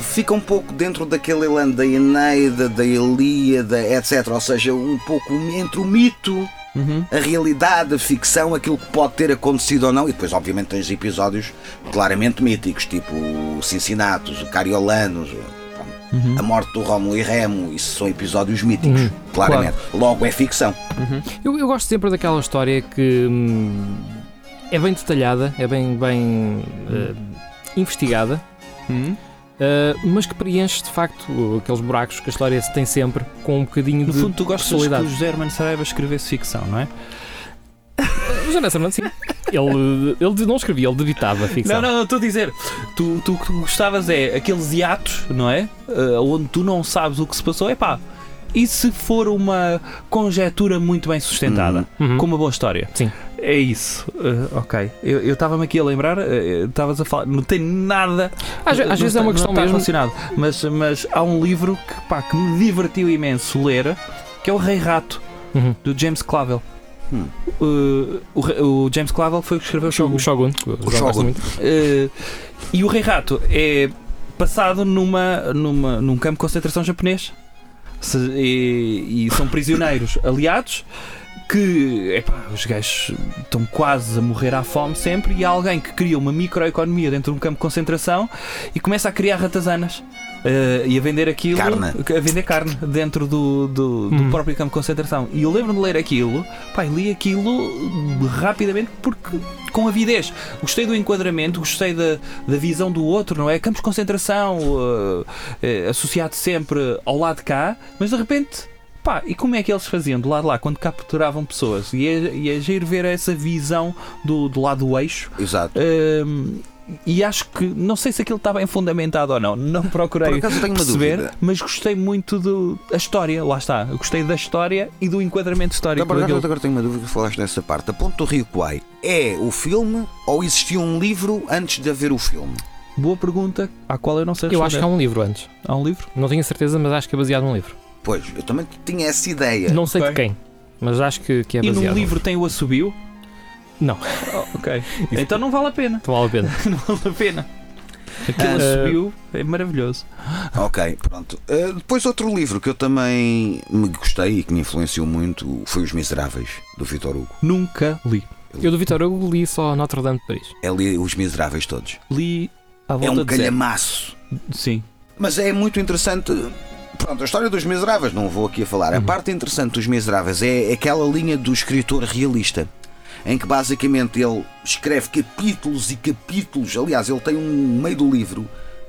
fica um pouco dentro daquele elan da Eneida, da Ilíada, etc. Ou seja, um pouco entre o mito Uhum. a realidade, a ficção, aquilo que pode ter acontecido ou não, e depois, obviamente, tens episódios claramente míticos, tipo o Cincinnatus, o Cariolanos, pronto, a morte do Rómulo e Remo, isso são episódios míticos, Uhum, claramente. Logo é ficção. Eu, eu gosto sempre daquela história que hum, é bem detalhada, é bem, bem eh, investigada, Eh, mas que preenche de facto aqueles buracos que a história tem sempre com um bocadinho No de fundo, tu gostas que o José Hermano Saraiva escrevesse ficção, não é? O José Nascimento, sim. Ele, ele não escrevia, ele debitava ficção. Não, não, não, estou a dizer. Tu, tu, tu gostavas é aqueles hiatos, não é? Ah, onde tu não sabes o que se passou. É pá. E se for uma conjetura muito bem sustentada, Uhum. com uma boa história? Sim. É isso. Ah, ok. Eu estava-me aqui a lembrar, ah, estavas a falar, não tem nada. Às, às vezes é uma questão não mesmo. relacionado. Mas, mas há um livro que, pá, que me divertiu imenso ler, que é O Rei Rato, Uhum. do James Clavel. Hum. Uh, o, o James Clavell foi o que escreveu o Shogun. O Shogun. o Shogun. Uh, e o Rei Rato é passado numa, numa, num campo de concentração japonês. Se- e, e são prisioneiros aliados que epá, os gajos estão quase a morrer à fome sempre e há alguém que cria uma microeconomia dentro de um campo de concentração e começa a criar ratazanas. uh, e a vender aquilo Carne. a vender carne dentro do, do, do Hum. próprio campo de concentração e eu lembro de ler aquilo pá, li aquilo rapidamente porque com avidez gostei do enquadramento gostei da, da visão do outro não é campos de concentração uh, uh, associado sempre ao lado de cá mas de repente pá, e como é que eles faziam do lado de lá quando capturavam pessoas e é, e é giro ver essa visão do, do lado do eixo Exato. Hum, e acho que não sei se aquilo está bem fundamentado ou não, não (laughs) procurei Por acaso tenho perceber, mas gostei muito da história, lá está. Eu gostei da história e do enquadramento histórico Agora, daquilo. agora tenho uma dúvida que falaste dessa parte. A Ponte do Rio Kwai é o filme ou existia um livro antes de haver o filme? Boa pergunta, à qual eu não sei Eu acho que há responder. um livro antes. há um livro? Não tenho certeza, mas acho que é baseado num livro. Pois, eu também tinha essa ideia. Não sei de quem, mas acho que, que é e baseado. num num livro tem o assobio? Não. Oh, ok. (laughs) então não vale a pena. Não vale a pena. (laughs) não vale a pena. Aquele Ah, assobio é maravilhoso. Ok, pronto. Uh, depois outro livro que eu também me gostei e que me influenciou muito foi Os Miseráveis, do Vitor Hugo. Nunca li. Eu do Vitor Hugo li só Notre Dame de Paris. É li Os Miseráveis todos. Li à É volta um de zero. calhamaço. Sim. Mas é muito interessante. Pronto, a história dos Miseráveis, não vou aqui a falar. A parte interessante dos Miseráveis é aquela linha do escritor realista, em que basicamente ele escreve capítulos e capítulos. Aliás, ele tem um meio do livro,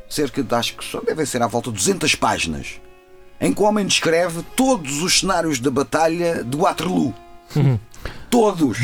cerca de acho que só devem ser à volta de 200 páginas, em que o homem descreve todos os cenários da batalha de Waterloo. Todos!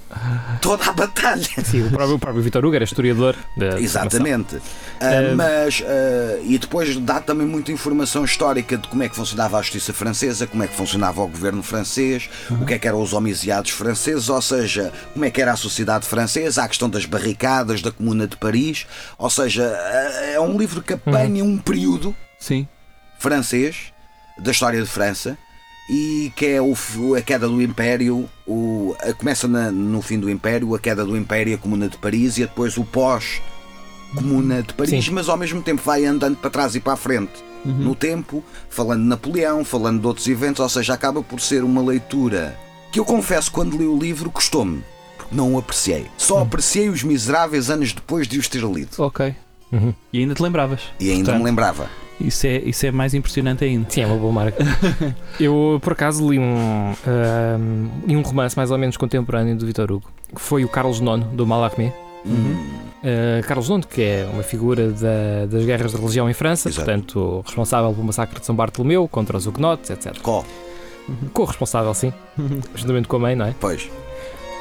(laughs) Toda a batalha! Sim, o próprio, o próprio Vitor Hugo era historiador da Exatamente. Eh, mas ah, e depois dá também muita informação histórica de como é que funcionava a justiça francesa, como é que funcionava o governo francês, o que é que eram os homiciados franceses, ou seja, como é que era a sociedade francesa, a questão das barricadas da Comuna de Paris, ou seja, ah, é um livro que apanha um período Sim. francês da história de França e que é o, a queda do Império, o, a- começa na- no fim do Império, a queda do Império, a Comuna de Paris e depois o pós Comuna de Paris, Sim. mas ao mesmo tempo vai andando para trás e para a frente no tempo, falando de Napoleão, falando de outros eventos, ou seja, acaba por ser uma leitura que eu confesso quando li o livro custou-me, porque não o apreciei. Só apreciei os miseráveis anos depois de os ter lido. Ok. Uhum. E ainda te lembravas? E ainda Portanto, me lembrava. Isso é, isso é mais impressionante ainda. Sim, é uma boa marca. (laughs) Eu, por acaso, li um, li um romance mais ou menos contemporâneo do Vitor Hugo, que foi o Carlos IX, do Mallarmé. Hum, Uh, Carlos IX, que é uma figura da- das guerras de religião em França, Exato. portanto, responsável pelo massacre de São Bartolomeu contra os hugonotes, etc. Có, Co-responsável, sim, juntamente com a mãe, não é? pois.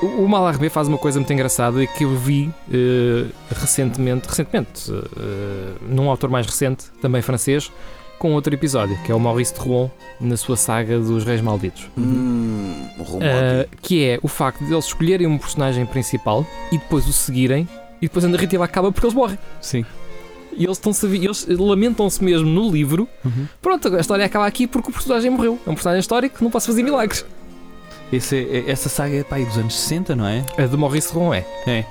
O, Mallarmé faz uma coisa muito engraçada que eu vi eh, recentemente, recentemente, eh, num autor mais recente, também francês, com outro episódio, que é o Maurice de Rouen, na sua saga dos Reis Malditos. Hum, Uh, que é o facto de eles escolherem um personagem principal e depois o seguirem e depois a narrativa acaba porque eles morrem. Sim. E eles, estão eles lamentam-se mesmo no livro. Uhum. Pronto, a história acaba aqui porque o personagem morreu. É um personagem histórico, não posso fazer milagres. Esse é- essa saga é pá, dos anos 60, não é? A de Maurice Ron é. É.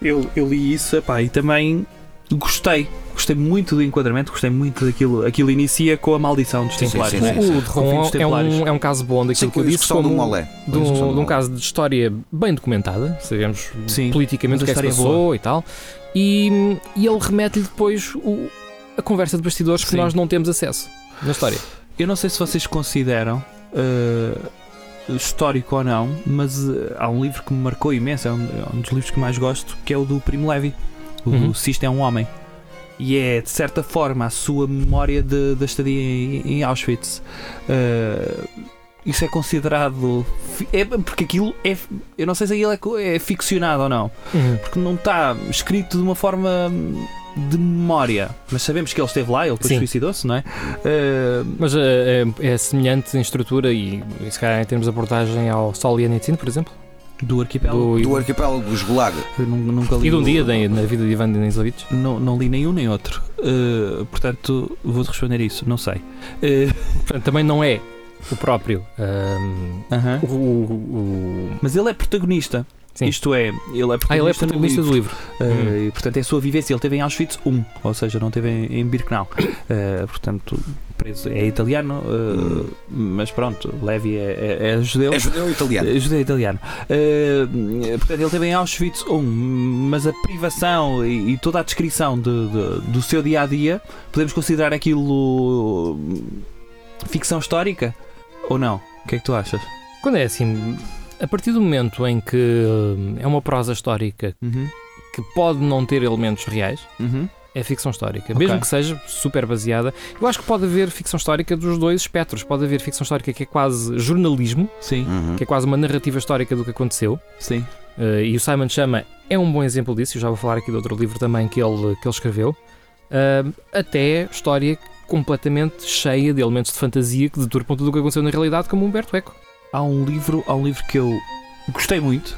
Eu, eu li isso epá, e também gostei. Gostei muito do enquadramento, gostei muito daquilo. Aquilo inicia com a maldição dos Sim, Templários. sim, não é? sim, O de Com o fim Ron dos é Templários. um, é um caso bom daquilo Sim, que eu a disse. como Molé. de um, de um caso de história bem documentada, sabemos Sim, politicamente o que é que se história é passou e tal. E, e ele remete-lhe depois o- a conversa de bastidores que Sim. nós não temos acesso na história. Eu não sei se vocês consideram eh, histórico ou não, mas eh, há um livro que me marcou imenso, é um, é um dos livros que mais gosto, que é o do Primo Levi. O Uhum. do Sisto é um Homem. E é, de certa forma, a sua memória de- da estadia em, em Auschwitz. Eh, isso é considerado. É, porque aquilo é. Eu não sei se aquilo é, é ficcionado ou não. Porque não está escrito de uma forma de memória. Mas sabemos que ele esteve lá, ele depois suicidou-se, não é? Eh, Mas é, é- é semelhante em estrutura e, e se calhar em termos de abordagem ao Sol e por exemplo. do arquipélago. Do, Do arquipélago dos Gulag. Nunca li e de um dia na vida de Ivan Denisovich. Não, não li nenhum nem outro. Uh, portanto, vou-te responder isso, não sei. Uh, Portanto, também não é o próprio. ahm, Aham. o, o- o- Mas ele é protagonista. Sim. Isto é, ele é protagonista, Ah, ele é no protagonista do livro. Uh, Hum. e, portanto, é a sua vivência. Ele teve em Auschwitz 1, ou seja, não teve em, em Birkenau. Uh, (coughs) portanto, preso é italiano, uh, mas pronto, Levi é, é- é judeu. É judeu italiano. É judeu italiano. Uh, portanto, ele teve em Auschwitz 1, mas a privação e, e toda a descrição de- de- do seu dia a dia, podemos considerar aquilo uh, ficção histórica ou não? O que é que tu achas? Quando é assim, a partir do momento em que hum, é uma prosa histórica Uhum. que pode não ter elementos reais, Uhum. é ficção histórica. Ok. Mesmo que seja super baseada. Eu acho que pode haver ficção histórica dos dois espectros. Pode haver ficção histórica que é quase jornalismo, Sim, Uhum. que é quase uma narrativa histórica do que aconteceu. sim. Uh, e o Simon Chama é um bom exemplo disso. Eu já vou falar aqui de outro livro também que ele, que ele escreveu. Uh, até história completamente cheia de elementos de fantasia que deturpam tudo o que aconteceu na realidade, como Humberto Eco. Há um livro, há um livro que eu gostei muito,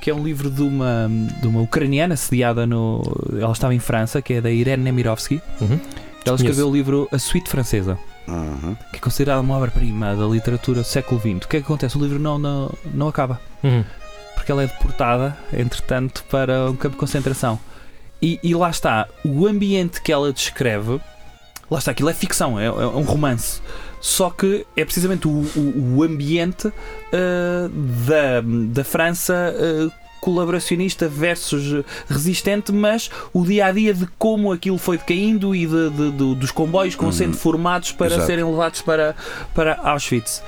que é um livro de uma, de uma ucraniana sediada no. Ela estava em França, que é da Irene Nemirovsky. Uhum. Ela escreveu o livro A Suite Francesa, Uhum. que é considerada uma obra-prima da literatura do século XX. O que é que acontece? O livro não, não, não acaba, Uhum. porque ela é deportada, entretanto, para um campo de concentração. E, e lá está, o ambiente que ela descreve, lá está, aquilo é ficção, é, é um romance. Só que é precisamente o, o- o ambiente ah, da, da França ah, colaboracionista versus resistente, mas o dia a dia de como aquilo foi decaindo e de, de- do- dos comboios que vão Uhum. sendo formados para Exato. serem levados para, para Auschwitz.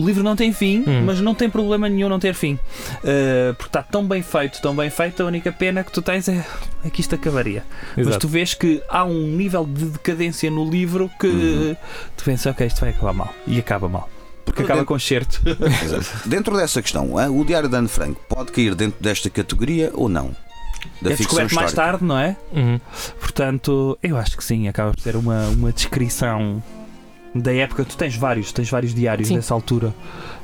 O livro não tem fim, Hum. mas não tem problema nenhum não ter fim. Uh, porque está tão bem feito, tão bem feito, a única pena que tu tens é, é que isto acabaria. Mas Exato. tu vês que há um nível de decadência no livro que Uhum. tu pensas, ok, isto vai acabar mal. E acaba mal. Porque Porque acaba dentro- com certo. (laughs) Exato. Dentro dessa questão, ah, o Diário de Anne Frank pode cair dentro desta categoria ou não? Da é descoberto mais tarde, não é? Uhum. Portanto, eu acho que sim, acaba por ser uma, uma descrição da época. Tu tens vários, tens vários diários Sim. dessa altura.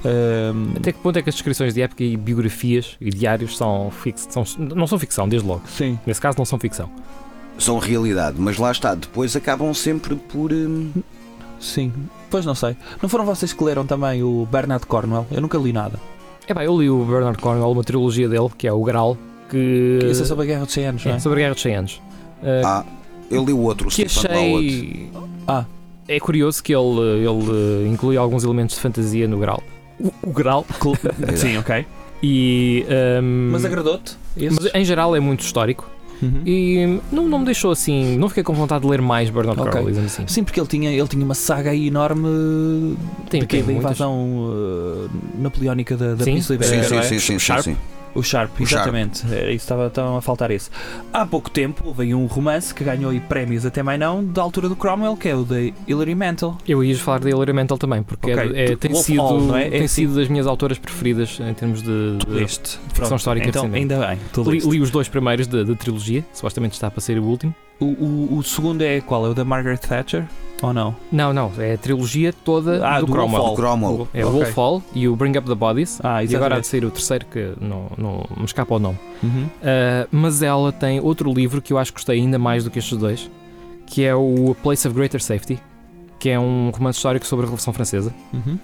Ahm, Até que ponto é que as descrições de época e biografias e diários são, fix, são não são ficção, desde logo. sim. Nesse caso, não são ficção. São realidade, mas lá está, depois acabam sempre por. hum, Sim, pois não sei. Não foram vocês que leram também o Bernard Cornwell? Eu nunca li nada. É pá, eu li o Bernard Cornwell, uma trilogia dele, que é o Graal, que. Esse é sobre a Guerra dos 100 anos, não é é? sobre a Guerra dos 100 anos. Uh, Ah, eu li o outro, o que Stephen achei. Ah. É curioso que ele, ele inclui alguns elementos de fantasia no Graal. O, o Graal. (laughs) Sim, ok. E. um, Mas agradou-te? Mas em geral é muito histórico. Uhum. E não, não me deixou assim. Não fiquei com vontade de ler mais Bernard Ok. Cornwell, assim. Sim, porque ele tinha, ele tinha uma saga aí enorme Tem, de, tem da invasão uh, napoleónica da, da Sim, Península Sim, Ibérica, sim, é? sim, sim, sim, sim. O Sharp, O exatamente. Era isso, estava, estava a faltar esse. Há pouco tempo veio um romance que ganhou aí prémios até mais não, da altura do Cromwell, que é o de Hilary Mantel. Eu ia falar da Hilary Mantel também, porque Ok. é- é- tem, Wolf sido, Hall, não é? É tem assim. sido das minhas autoras preferidas em termos de, de Este. ficção histórica Então, ainda bem. Li, li os dois primeiros da da trilogia, supostamente está para ser o último. O, o, o segundo é qual? É o da Margaret Thatcher? Ou não? Não, não, é a trilogia toda Ah, do, do Cromwell. Wolf O Cromwell. É o Ok. Wolf Hall e o Bring Up the Bodies. Ah, e agora há de sair o terceiro que não, não me escapa o nome. Uhum. Uh, mas ela tem outro livro que eu acho que gostei ainda mais do que estes dois, que é o A Place of Greater Safety, que é um romance histórico sobre a Revolução Francesa, Uhum.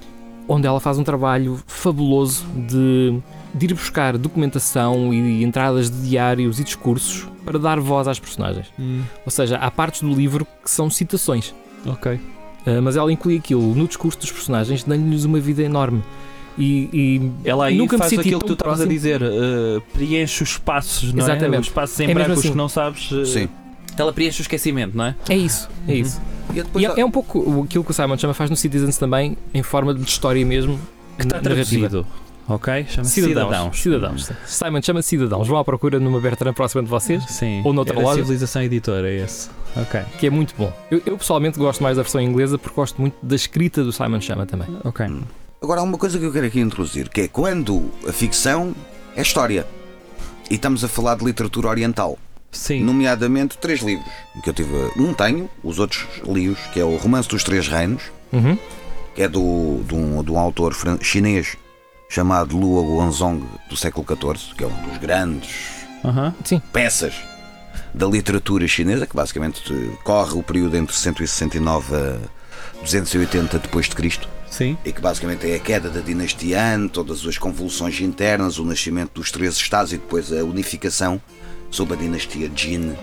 onde ela faz um trabalho fabuloso de, de ir buscar documentação e entradas de diários e discursos para dar voz às personagens. Hum, Ou seja, há partes do livro que são citações, ok. uh, mas ela inclui aquilo no discurso dos personagens, dando-lhes uma vida enorme. E, e Ela aí Nunca me faz senti aquilo que tu estavas a dizer, uh, preenche os espaços, não é? Exatamente. Os espaços em É brancos assim. que não sabes. uh, Sim. Ela preenche o esquecimento, não é? é isso, é Uhum. isso. E E é, é um pouco aquilo que o Simon chama faz no Citizens também, em forma de história mesmo. Que está narrativa. traduzido. Ok? Chama-se Cidadãos. Cidadãos. Simon chama Cidadãos. Vão à procura numa Bertrand próxima de vocês, Sim. Ou noutra Era loja. Civilização Editora, é esse. Ok. que é muito bom. Eu, eu, pessoalmente gosto mais da versão inglesa porque gosto muito da escrita do Simon Chama também. Ok. Agora há uma coisa que eu quero aqui introduzir, que é quando a ficção é história. E estamos a falar de literatura oriental. Sim. Nomeadamente três livros. Que eu tive. Um tenho, os outros li-os, que é o Romance dos Três Reinos, Uhum. que é do, de, um, de um autor chinês chamado Luo Guanzhong, do século XIV, que é um dos grandes peças da literatura chinesa, que basicamente corre o período entre 169 a 280 depois de Cristo. Sim. e que basicamente é a queda da dinastia Han, todas as convulsões internas, o nascimento dos três estados e depois a unificação sob a dinastia Jin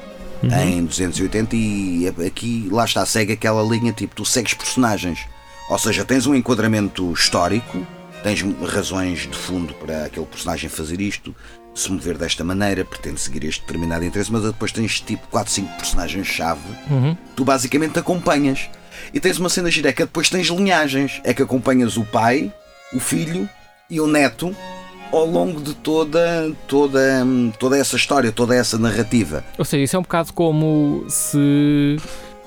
em 280 e aqui lá está, segue aquela linha tipo, tu segues personagens, ou seja, tens um enquadramento histórico, tens razões de fundo para aquele personagem fazer isto, se mover desta maneira, pretende seguir este determinado interesse, mas depois tens tipo 4, 5 personagens-chave, Uhum. tu basicamente acompanhas. E tens uma cena gira, é depois tens linhagens, é que acompanhas o pai, o filho e o neto ao longo de toda, toda, toda essa história, toda essa narrativa. Ou seja, isso é um bocado como se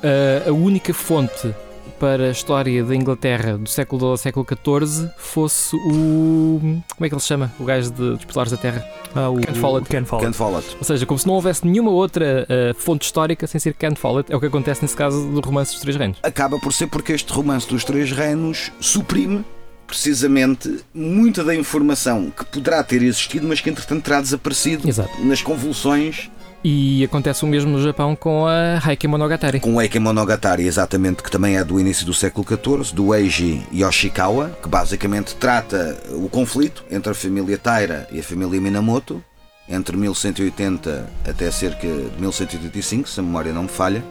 ah, a única fonte para a história da Inglaterra do século XII ao século XIV fosse o. Como é que ele se chama? O gajo de, dos Pilares da Terra. Ah, o Ken Follett. Ken Follett. Can't Follett. Ou seja, como se não houvesse nenhuma outra ah, fonte histórica sem ser Ken Follett. É o que acontece nesse caso do romance dos Três Reinos. Acaba por ser porque este romance dos Três Reinos suprime precisamente muita da informação que poderá ter existido, mas que entretanto terá desaparecido Exato. nas convulsões E acontece o mesmo no Japão com a Heike Monogatari. com o Eike Monogatari, exatamente, que também é do início do século XIV, do Eiji Yoshikawa, que basicamente trata o conflito entre a família Taira e a família Minamoto, entre 1180 até cerca de 1185, se a memória não me falha,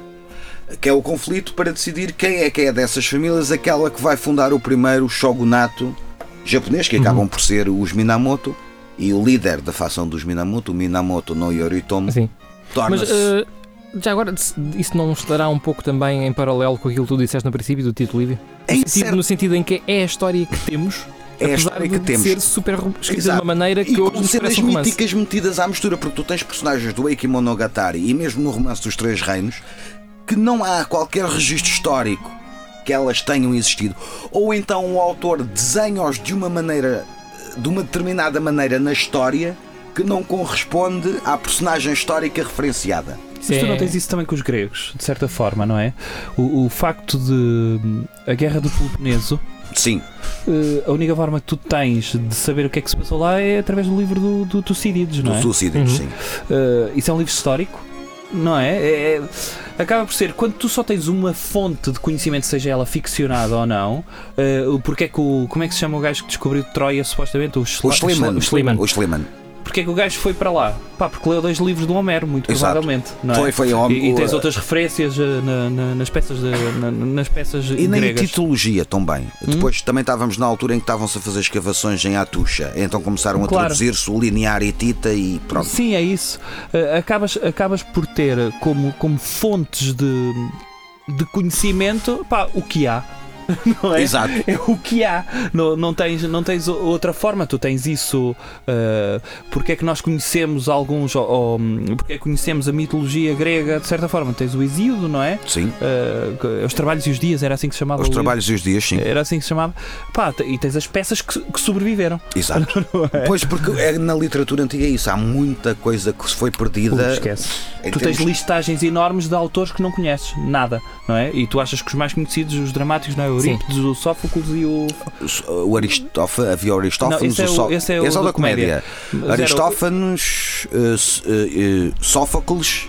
que é o conflito para decidir quem é que é dessas famílias aquela que vai fundar o primeiro shogunato japonês, que acabam por ser os Minamoto, e o líder da facção dos Minamoto, o Minamoto no Yoritomo, Sim. Mas ah, já agora, isso não estará um pouco também em paralelo com aquilo que tu disseste no princípio do título Lívia? No, Em sentido, no sentido em que é a história que temos, É a história de que temos. ser super escrita de Exato. uma maneira que e com cenas um míticas metidas à mistura, porque tu tens personagens do Eiki Monogatari e mesmo no romance dos Três Reinos que não há qualquer registro histórico que elas tenham existido. Ou então o autor desenha-os de uma maneira, de uma determinada maneira na história que não corresponde à personagem histórica referenciada. Mas tu não tens isso também com os gregos, de certa forma, não é? O, o facto de hum, a guerra do Peloponeso, Sim, eh, a única forma que tu tens de saber o que é que se passou lá é através do livro do, do Tucídides, não do é? Tucídides, Uhum. sim. Eh, isso é um livro histórico, não é? É- é- Acaba por ser, quando tu só tens uma fonte de conhecimento, seja ela ficcionada ou não, eh, o porque é que o, como é que se chama o gajo que descobriu Troia, supostamente? O, O Schla- Schliemann. o Schliemann. O Schliemann. Porque é que o gajo foi para lá? Pá, porque leu dois livros do Homero, muito Exato. provavelmente. Não é? Foi, foi homem. E, e tens outras referências eh, na- na- nas peças, de- na- nas peças E na gregas. titologia também. Hum? Depois também estávamos na altura em que estavam-se a fazer escavações em Atucha. Então começaram a Claro. traduzir-se o linear hitita e pronto. Sim, é isso. Eh, acabas, acabas por ter como, como fontes de, de conhecimento pá, o que há. (laughs) Não é? Exato. É o que há. Não, não, tens, não tens outra forma. Tu tens isso. eh, porque é que nós conhecemos alguns. Ou, ou, porque é que conhecemos a mitologia grega de certa forma? Tens o Exíodo, não é? Sim. Eh, os trabalhos e os dias, era assim que se chamava Os trabalhos e os dias, sim. Era assim que se chamava. Pá, e tens as peças que, que sobreviveram. Exato. (laughs) é? Pois porque é, na literatura antiga é isso. Há muita coisa que se foi perdida. esquece. Tu tens listagens enormes de autores que não conheces, nada, não é? E tu achas que os mais conhecidos, os dramáticos, não é? O. Eurípides, o Sófocles e o. O Aristófanes, havia o Aristófanes, Não, esse é o o- Só- esse é o esse da da comédia. Mas era o- Aristófanes, eh, eh, eh, Sófocles,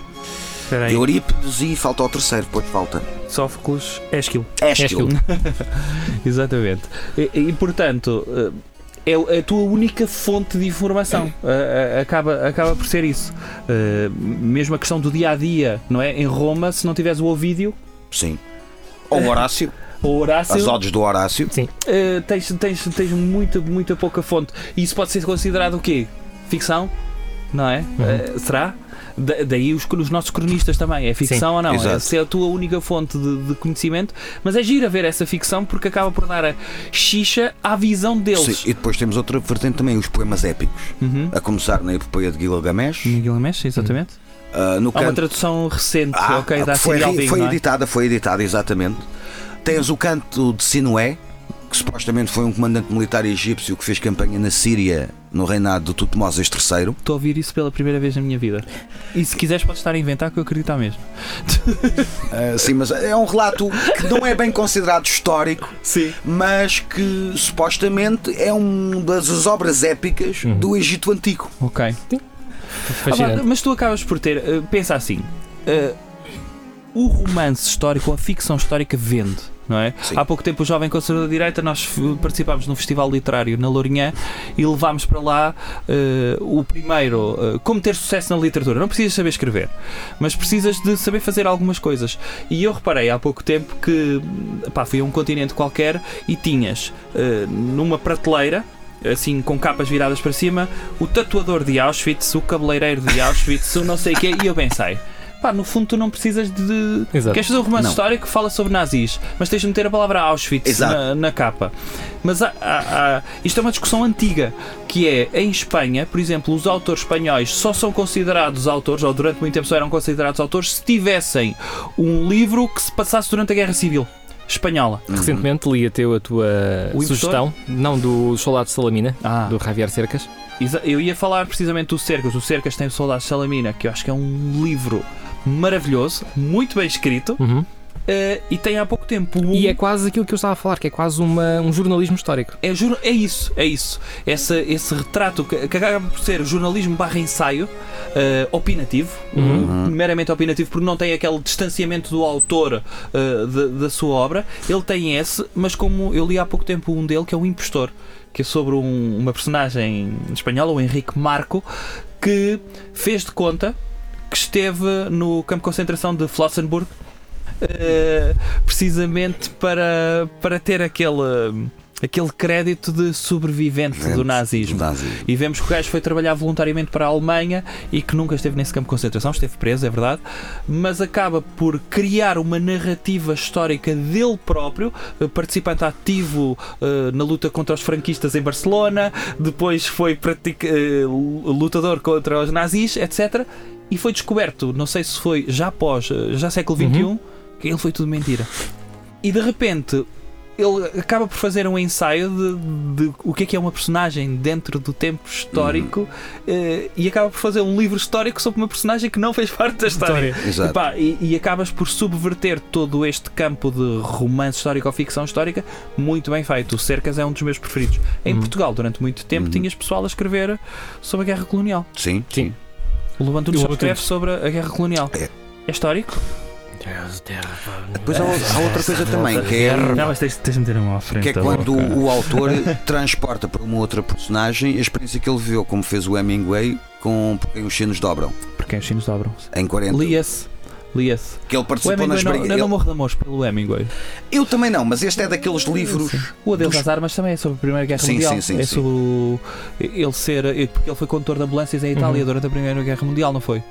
Espera aí. Eurípides e falta o terceiro, depois falta. Sófocles, Ésquilo. Ésquilo. (laughs) Exatamente. E, e, portanto. É a tua única fonte de informação. Acaba, acaba por ser isso. Mesmo a questão do dia a dia, não é? Em Roma, se não tiveres o Ovídio Sim. Ou o Horácio, (laughs) ou Horácio, as odes do Horácio. Uh, tens, tens, tens muita, muita pouca fonte. E isso pode ser considerado o quê? Ficção? Não é? Uh, será? Da- daí os, os nossos cronistas também. É ficção Sim, ou não? exato. Essa é a tua única fonte de, de conhecimento. Mas é giro a ver essa ficção porque acaba por dar a xixa à visão deles. Sim, E depois temos outra vertente também, os poemas épicos. Uhum. A começar na epopeia de Gilgamesh. Gilgamesh, exatamente. ah, no Há uma canto tradução recente, Ah, ok, da foi, foi não é? editada, foi editada, exatamente. Tens o canto de Sinué, que supostamente foi um comandante militar egípcio que fez campanha na Síria no reinado de Tutmoses III. Estou a ouvir isso pela primeira vez na minha vida. E se quiseres, podes estar a inventar, que eu acredito à mesmo. (laughs) Ah, sim, mas é um relato que não é bem considerado histórico, Sim. mas que supostamente é uma das obras épicas Uhum. do Egito Antigo. Ok. Ah, mas tu acabas por ter. eh, pensa assim. eh, o romance histórico, a ficção histórica vende. Não é? Sim. Há pouco tempo, o Jovem Conservador da Direita, nós participámos num festival literário na Lourinhã e levámos para lá eh, o primeiro, eh, como ter sucesso na literatura. Não precisas saber escrever, mas precisas de saber fazer algumas coisas. E eu reparei há pouco tempo que pá, fui a um continente qualquer e tinhas eh, numa prateleira assim com capas viradas para cima, o tatuador de Auschwitz, o cabeleireiro de Auschwitz, o não sei o quê, e eu pensei, pá, no fundo tu não precisas de. Exato. Queres fazer um romance Não. histórico que fala sobre nazis, mas tens de meter a palavra Auschwitz na, na capa. Mas há- há- há- isto é uma discussão antiga, que é em Espanha, por exemplo, os autores espanhóis só são considerados autores, ou durante muito tempo só eram considerados autores, se tivessem um livro que se passasse durante a Guerra Civil Espanhola. Recentemente li a, teu, a tua O sugestão, não do Soldado de Salamina, Ah. do Javier Cercas. Eu ia falar precisamente do Cercas. O Cercas tem o Soldado de Salamina, que eu acho que é um livro maravilhoso, muito bem escrito, Uhum. eh, e tem há pouco tempo um. E é quase aquilo que eu estava a falar, que é quase uma, um jornalismo histórico. É, é isso, é isso. Essa, esse retrato que, que acaba por ser jornalismo barra ensaio eh, opinativo, Uhum. eh, meramente opinativo, porque não tem aquele distanciamento do autor eh, da, da sua obra. Ele tem esse, mas como eu li há pouco tempo um dele, que é o Impostor, que é sobre um- uma personagem espanhola, o Henrique Marco, que fez de conta que esteve no campo de concentração de Flossenburg. eh, precisamente para, para ter aquele, aquele crédito de sobrevivente do nazismo. Do nazismo. E vemos que o gajo foi trabalhar voluntariamente para a Alemanha e que nunca esteve nesse campo de concentração, esteve preso, é verdade, mas acaba por criar uma narrativa histórica dele próprio, eh, participante ativo eh, na luta contra os franquistas em Barcelona, depois foi eh, lutador contra os nazis, etc. E foi descoberto, não sei se foi já após, eh, já século XXI, Uhum. que ele foi tudo mentira. E de repente ele acaba por fazer um ensaio de, de o que é que é uma personagem dentro do tempo histórico eh, e acaba por fazer um livro histórico sobre uma personagem que não fez parte da história. Exato. Epá, e, e acabas por subverter todo este campo de romance histórico ou ficção histórica muito bem feito. O Cercas é um dos meus preferidos. Em Uhum. Portugal, durante muito tempo, Uhum. tinhas pessoal a escrever sobre a guerra colonial. Sim, Sim. O Luan Tunes O só Luan escreve sobre a guerra colonial. É. É histórico? Depois há, há outra coisa também, que é, Não, mas tens, tens de meter a mão à frente. que é quando boca. o autor (laughs) transporta para uma outra personagem a experiência que ele viveu, como fez o Hemingway com Por quem os sinos dobram, Porque os chinos dobram. em 40. Lia-se. Lia-se. Que ele participou nas Hemingway não, brigas. eu não ele- morro de amores pelo Hemingway. Eu também não, mas este é daqueles livros. O Adeus dos- às Armas também é sobre a Primeira Guerra Sim, Mundial. sim, sim, é sim. sobre o- ele ser. Porque ele foi condutor de ambulâncias em Itália Uhum. durante a Primeira Guerra Mundial, não foi?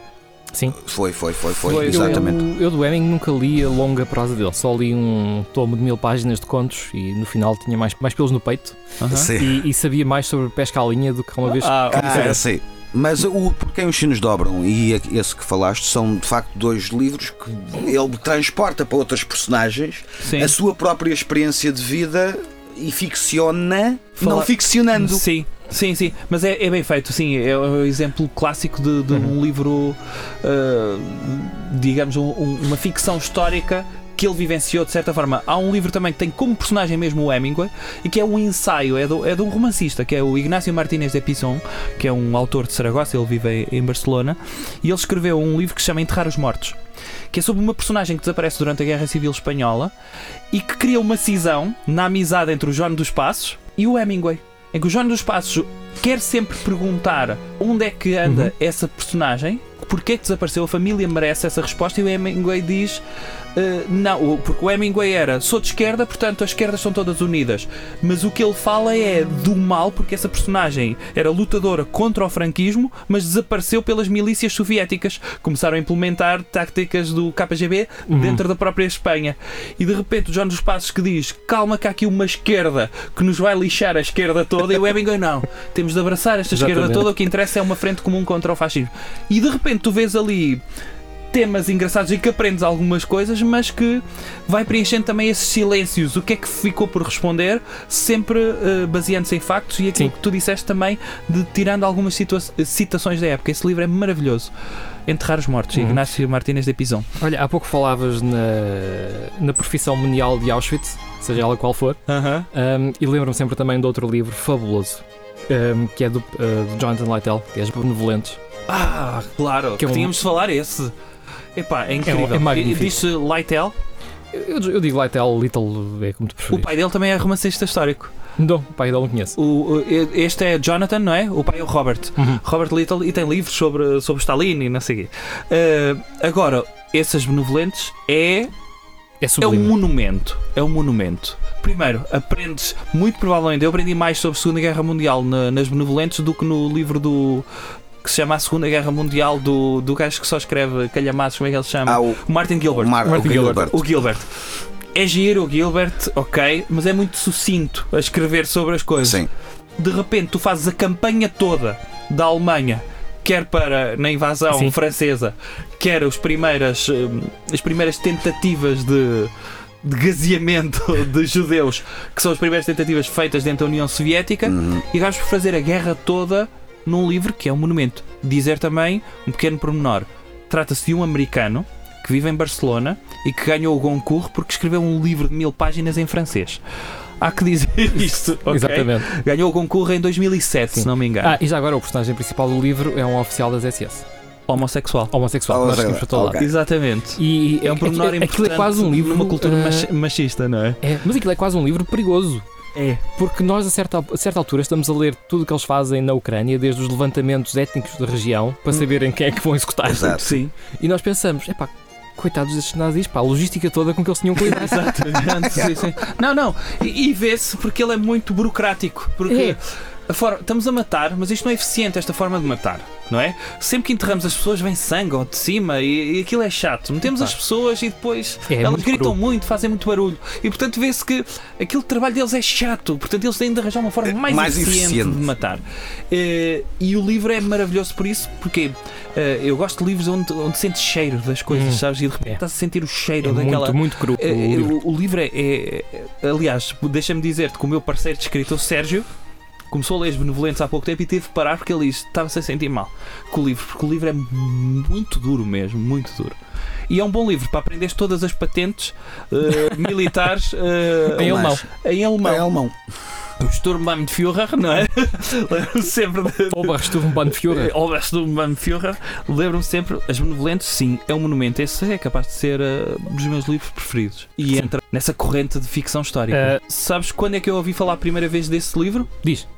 Sim. Foi, foi, foi, foi, Foi, exatamente. Eu, eu do Hemming nunca li a longa prosa dele, só li um tomo de mil páginas de contos e no final tinha mais, mais pelos no peito Aham. Sim. e, e sabia mais sobre pesca à linha do que uma vez. Ah, ok. Ah, sim. Mas o Por quem os sinos dobram e esse que falaste são de facto dois livros que ele transporta para outras personagens Sim. a sua própria experiência de vida e ficciona, Fala- não ficcionando. Sim, sim, sim. Mas é, é bem feito, sim. É o exemplo clássico de, de Uhum. um livro, ah, digamos, um- um- uma ficção histórica que ele vivenciou de certa forma. Há um livro também que tem como personagem mesmo o Hemingway e que é um ensaio, é, do, é de um romancista, que é o Ignacio Martínez de Pison, que é um autor de Saragossa, ele vive em Barcelona, e ele escreveu um livro que se chama Enterrar os Mortos. Que é sobre uma personagem que desaparece durante a Guerra Civil Espanhola e que cria uma cisão na amizade entre o João dos Passos e o Hemingway. Em que o João dos Passos quer sempre perguntar onde é que anda Uhum. essa personagem, porque é que desapareceu, a família merece essa resposta e o Hemingway diz "Eh, não, porque o Hemingway era sou de esquerda, portanto as esquerdas são todas unidas. Mas o que ele fala é do mal, porque essa personagem era lutadora contra o franquismo, mas desapareceu pelas milícias soviéticas. Começaram a implementar táticas do KGB Uhum. dentro da própria Espanha. E de repente o João dos Passos que diz calma que há aqui uma esquerda que nos vai lixar a esquerda toda e o Hemingway não. Temos de abraçar esta esquerda Exatamente. toda, o que interessa é uma frente comum contra o fascismo. E de repente tu vês ali temas engraçados e que aprendes algumas coisas, mas que vai preenchendo também esses silêncios. O que é que ficou por responder, sempre eh, baseando-se em factos e aquilo Sim. que tu disseste também de tirando algumas citações da época. Esse livro é maravilhoso. Enterrar os Mortos, Uhum. Ignácio Martínez de Pison. Olha, há pouco falavas na, na profissão menial de Auschwitz, seja ela qual for, um, e lembro-me sempre também de outro livro fabuloso, um, que é do, uh, do Jonathan Littell, que é As Benevolentes. Ah, claro, Que é um- tínhamos de falar esse. Epá, é incrível. é magnífico. Diz-se Lightel. Eu, eu digo Littell, Little, é como tu O preferes. pai dele também é romancista histórico. Não, o pai dele não conheço. O, o- este é Jonathan, não é? O pai é o Robert. Uhum. Robert Little e tem livros sobre, sobre Stalin e não sei o quê. Eh, agora, essas benevolentes é, É é um monumento. É um monumento. Primeiro, aprendes, muito provavelmente, eu aprendi mais sobre a Segunda Guerra Mundial na- nas benevolentes do que no livro do. Que se chama A Segunda Guerra Mundial do, do gajo que só escreve calhamaços, como é que ele se chama? Há o, O Martin Gilbert. o Mar, Martin o Gilbert. Gilbert. O Gilbert. É giro o Gilbert, ok, mas é muito sucinto a escrever sobre as coisas Sim. de repente tu fazes a campanha toda da Alemanha, quer para na invasão Sim. francesa, quer os primeiras, hum, as primeiras tentativas de, de gaseamento (laughs) de judeus, que são as primeiras tentativas feitas dentro da União Soviética, Uhum. e vais por fazer a guerra toda num livro que é um monumento. Dizer também um pequeno pormenor: trata-se de um americano que vive em Barcelona e que ganhou o Goncourt porque escreveu um livro de mil páginas em francês. Há que dizer (laughs) isto, ok? Exatamente. Ganhou o concurso em 2007, Sim. se não me engano. Ah, e já agora o personagem principal do livro é um oficial das SS. Homossexual. Homossexual, nós seguimos para todo lado. Exatamente. E É um pormenor aquilo, importante aquilo é quase um livro. numa cultura mach- machista, não é? é, mas aquilo é quase um livro perigoso. É. Porque nós, a certa, a certa altura, estamos a ler tudo o que eles fazem na Ucrânia, desde os levantamentos étnicos da região, para Hum. saberem quem é que vão executar. Exato. Sim. E nós pensamos, epá, coitados destes nazis, pá, a logística toda com que eles tinham que lidar. (laughs) Exatamente. sim, sim. Não, não. E, e vê-se porque ele é muito burocrático. Porque É. a forma, estamos a matar, mas isto não é eficiente, esta forma de matar. Não é? Sempre que enterramos as pessoas, vem sangue ao de cima e, e aquilo é chato. Metemos as pessoas e depois É elas muito gritam cru. muito, fazem muito barulho. E portanto vê-se que aquele trabalho deles é chato. Portanto, eles têm de arranjar uma forma mais, Mais eficiente, eficiente. de matar. Eh, e o livro é maravilhoso por isso, porque eh, eu gosto de livros onde, onde sentes cheiro das coisas, Hum. sabes? E de repente É. estás a sentir o É cheiro daquela. muito, muito cru. É, o é, livro. o, o livro é, é- é- Aliás, deixa-me dizer-te que o meu parceiro de escritor, Sérgio, começou a ler Os Benevolentes há pouco tempo e teve de parar porque ele estava-se a sentir mal com o livro, porque o livro é muito duro mesmo, muito duro. E é um bom livro para aprenderes todas as patentes eh, (laughs) militares eh, Em alemão. em alemão. É alemão. O Sturmbannführer, não é? Lembro-me sempre de, eh, Oberstufenbannführer. (laughs) Lembro-me sempre, As Benevolentes, sim, é um monumento. Esse é capaz de ser eh, dos meus livros preferidos. E Sim. entra nessa corrente de ficção histórica. Eh, Sabes quando é que eu ouvi falar a primeira vez desse livro? Diz.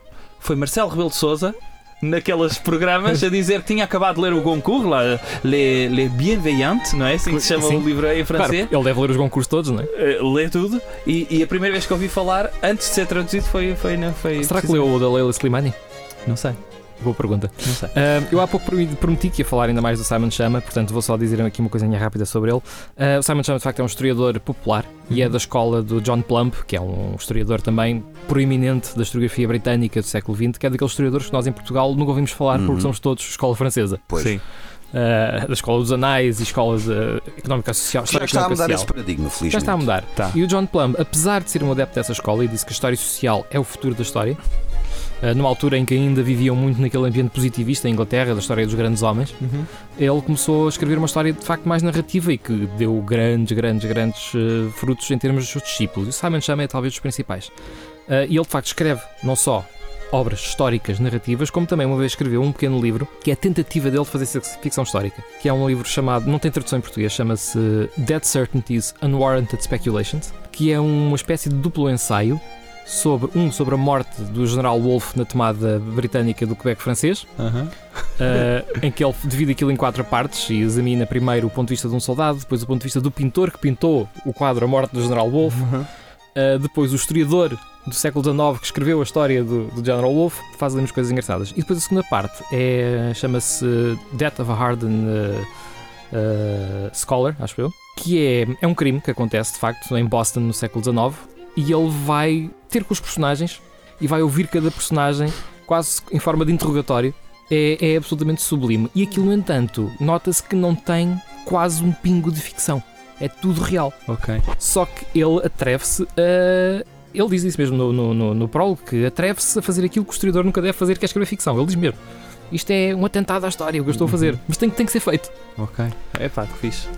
Foi Marcelo Rebelo de Souza naqueles programas a dizer que tinha acabado de ler o Goncourt, lá, Les, Les Bienveillantes, não é? Assim que se chama Sim. o livro em Claro, francês. ele deve ler os concursos todos, não é? Eh, lê tudo. E, e a primeira vez que ouvi falar, antes de ser traduzido, foi. foi, não, foi Será que leu o da Leila Slimani? Não sei, Boa pergunta. não sei. Ah, eu há pouco prometi- que ia falar ainda mais do Simon Chama, portanto vou só dizer aqui uma coisinha rápida sobre ele. Ah, o Simon Chama, de facto, é um historiador popular e é da escola do John Plumb, que é um historiador também proeminente da historiografia britânica do século XX, que é daqueles historiadores que nós em Portugal nunca ouvimos falar Uhum. porque somos todos escola francesa. Pois. Sim. Ah, da escola dos anais e escolas económica e social. Já está a mudar e esse social. paradigma, felizmente. Já está a mudar. Tá. E o John Plumb, apesar de ser um adepto dessa escola e disse que a história social é o futuro da história, numa altura em que ainda viviam muito naquele ambiente positivista em Inglaterra, da história dos grandes homens, Uhum. ele começou a escrever uma história de facto mais narrativa e que deu grandes, grandes, grandes eh, frutos em termos dos seus discípulos. E o Simon Chama é talvez dos principais. Ah, e ele de facto escreve não só obras históricas, narrativas, como também uma vez escreveu um pequeno livro que é a tentativa dele de fazer ficção histórica, que é um livro chamado, não tem tradução em português, chama-se Dead Certainties Unwarranted Speculations, que é uma espécie de duplo ensaio sobre um sobre a morte do general Wolfe na tomada britânica do Quebec francês. Uh, em que ele divide aquilo em quatro partes e examina primeiro o ponto de vista de um soldado, depois o ponto de vista do pintor que pintou o quadro A Morte do General Wolfe, uh, depois o historiador do século XIX que escreveu a história do, do General Wolfe, faz ali umas coisas engraçadas. E depois a segunda parte é, chama-se Death of a Hardened uh, Scholar, acho eu, que é, é um crime que acontece de facto em Boston no século XIX e ele vai ter com os personagens e vai ouvir cada personagem quase em forma de interrogatório é, é absolutamente sublime. E aquilo, no entanto, nota-se que não tem quase um pingo de ficção. É tudo real. Ok. Só que ele atreve-se a. Ele diz isso mesmo no, no, no, no prólogo, que atreve-se a fazer aquilo que o historiador nunca deve fazer, que é escrever ficção. Ele diz mesmo. Isto é um atentado à história, o que eu estou a fazer. Mas tem, que- tem que ser feito. Ok. É pá, que fixe.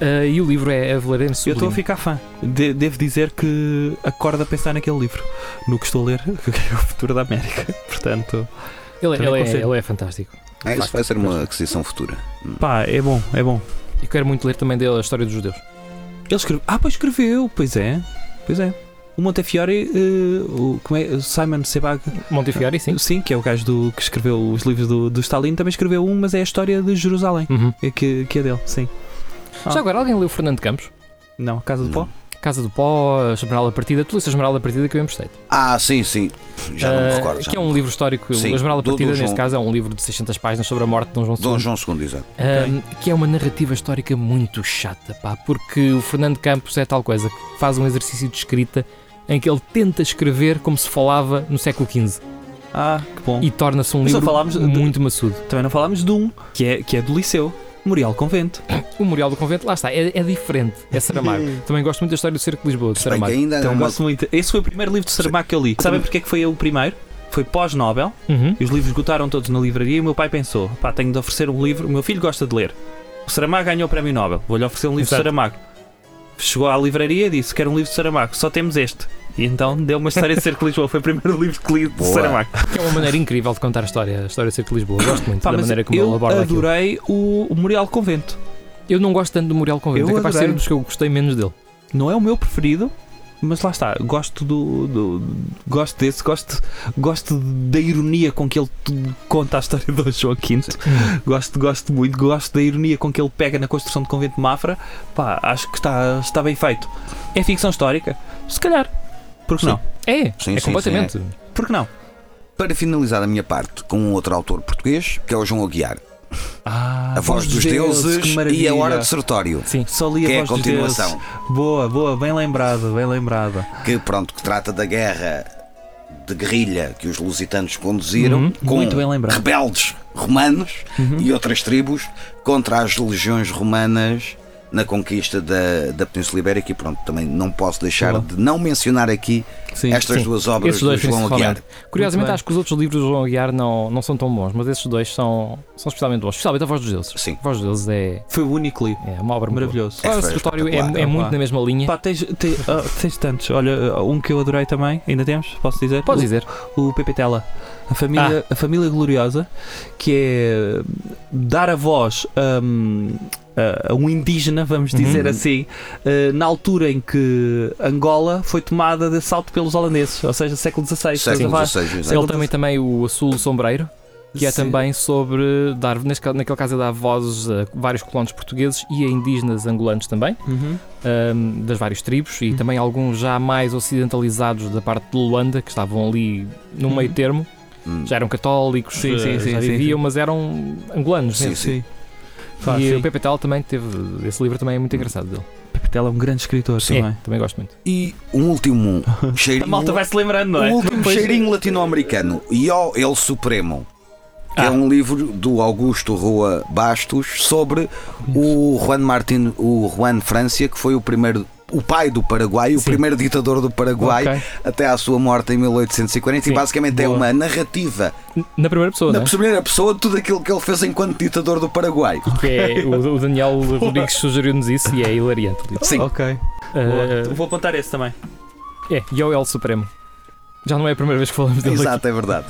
Ah, e o livro é a Valerene Eu estou a ficar fã. De- devo dizer que acordo a pensar naquele livro. No que estou a ler, (laughs) que é o futuro da América. (laughs) Portanto, Ele, Também ele é, ele é fantástico. É, isso vai ser uma aquisição futura. pá, é bom, é bom. E quero muito ler também dele a história dos judeus. Ele escreveu. Ah, pois escreveu, pois é. Pois é. O Montefiore, eh, o, como é? Simon Sebag, Montefiore, sim. sim, que é o gajo do, que escreveu os livros do, do Stalin, também escreveu um, mas é a história de Jerusalém, Uhum. é que, que é dele, sim. Ah. Já agora, alguém leu Fernando Campos? Não, Casa do Pó? Casa do Pó, a Esmeralda Partida. Tu leste a Esmeralda Partida que eu emprestei. Ah, sim, sim. Já não me Ah, recordo. já que é um livro histórico. Sim, a Esmeralda do Partida, João- neste caso, é um livro de 600 páginas sobre a morte de Dom João II. Dom João II, exato. Um, que é uma narrativa histórica muito chata, pá, porque o Fernando Campos é tal coisa que faz um exercício de escrita em que ele tenta escrever como se falava no século XV Ah, que bom. e torna-se um Mas livro falámos de- muito maçudo. Também não falámos de um, que é, que é do Liceu, Memorial Convento. O Memorial do Convento, lá está, é, é diferente, é Saramago. (laughs) Também gosto muito da história do Cerco de Lisboa, de que Saramago. ainda Então é gosto muito. Esse foi o primeiro livro de Saramago que eu li. Sabem porque é que foi o primeiro? Foi pós-Nobel. Uhum. E os livros esgotaram todos na livraria e o meu pai pensou: pá, tenho de oferecer um livro. O meu filho gosta de ler. O Saramago ganhou o prémio Nobel. Vou-lhe oferecer um livro Exato. de Saramago. Chegou à livraria e disse: Quero um livro de Saramago, só temos este. E então deu uma história de Cerco de Lisboa. Foi o primeiro livro que li de Boa. Saramago. Que é uma maneira incrível de contar a história, a história do Cerco de Lisboa. Gosto muito Pá, da maneira como ele eu aborda aquilo. adorei o, o Memorial Convento. Eu não gosto tanto do Memorial do Convento, Eu é capaz de ser adorei. um dos que eu gostei menos dele. Não é o meu preferido, mas lá está. Gosto do, do- gosto desse, gosto, gosto da ironia com que ele conta a história de Dom João V. Gosto, gosto muito, gosto da ironia com que ele pega na construção do convento de Mafra. Pá, acho que está, está bem feito. É ficção histórica? Se calhar. Por que Sim. não? É, Sim, é sim, completamente. Por que não? Para finalizar a minha parte com um outro autor português, que é o João Aguiar. Ah, a Voz dos Deuses e a Hora de Sertório. Sim. Só li Que a é a voz dos continuação. deuses. Boa, boa, bem lembrada, bem lembrada. Que pronto, que trata da guerra de guerrilha que os lusitanos conduziram Uhum, com muito bem lembrado. rebeldes romanos Uhum. e outras tribos contra as legiões romanas na conquista da, da Península Ibérica e pronto, também não posso deixar de não mencionar aqui Sim. estas sim. duas obras Esses dois, do João Aguiar. Curiosamente, acho que os outros livros do João Aguiar não, não são tão bons, mas esses dois são, são especialmente bons. Especialmente a Voz dos Deuses. Sim. A Voz dos Deuses é, Foi o único livro. é uma obra boa. É O escritório é, é muito Pá. na mesma linha. Pá, tens, te- ah, tens tantos. Olha, um que eu adorei também, ainda temos, posso dizer? Podes O- dizer. O Pepe Tela. A família, a família gloriosa, que é dar a voz hum, a, a um indígena, vamos Uhum. dizer assim, eh, na altura em que Angola foi tomada de assalto pelos holandeses, ou seja, século XVI. Século? XVI. Ele também, também o Assulo Sombreiro, que é Sim. também sobre dar, naquele caso, é dar vozes a vários colonos portugueses e a indígenas angolanos também, Uhum. ahm, das várias tribos, e Uhum. também alguns já mais ocidentalizados da parte de Luanda, que estavam ali no Uhum. meio termo. Hum. Já eram católicos, Sim, sim, sim, já sim, viviam, sim. mas eram angolanos. Sim, mesmo. sim. E sim. o Pepe Tal também teve. Esse livro também é muito engraçado dele. Pepe é um grande escritor Sim. também. É, também gosto muito. E um último (laughs) A cheirinho. malta vai se lembrando, não é? O último Depois- cheirinho latino-americano, Yo El Supremo, que Ah. é um livro do Augusto Rua Bastos sobre o Juan Martin, o Juan Francia, que foi o primeiro, o pai do Paraguai, o Sim. primeiro ditador do Paraguai, Ok. até à sua morte em 1840, Sim, e basicamente é boa. uma narrativa Na primeira pessoa, na é? primeira pessoa de tudo aquilo que ele fez enquanto ditador do Paraguai. Que é, o, o Daniel (laughs) Rodrigues sugeriu-nos isso e é hilariante. Sim. Ok. Boa. Vou apontar esse também. é, Yoel Supremo. Já não é a primeira vez que falamos dele aqui. Exato, é verdade.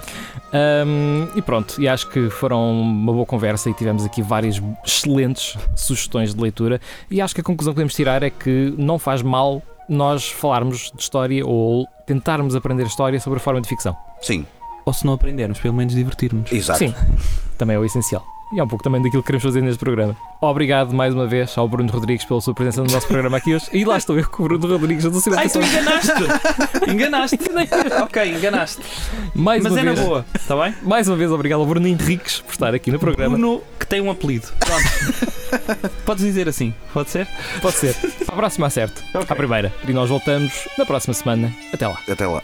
Um, e pronto, e acho que foram uma boa conversa e tivemos aqui várias excelentes sugestões de leitura. E acho que a conclusão que podemos tirar é que não faz mal nós falarmos de história ou tentarmos aprender história sobre a forma de ficção. Sim, Ou se não aprendermos, pelo menos divertirmos. exato. Sim, também é o essencial. E é um pouco também daquilo que queremos fazer neste programa. Obrigado mais uma vez ao Bruno Rodrigues pela sua presença no nosso programa aqui hoje. E lá estou eu com o Bruno Rodrigues. Eu não sei Ai, tu enganaste! enganaste! (laughs) ok, enganaste. mais Mas uma é na vez, boa, está bem? mais uma vez, obrigado ao Bruno Henriques por estar aqui no programa. Bruno, que tem um apelido. Pronto. (laughs) Podes dizer assim, pode ser? Pode ser. A próxima, acerto. Ok. À primeira. E nós voltamos na próxima semana. Até lá. Até lá.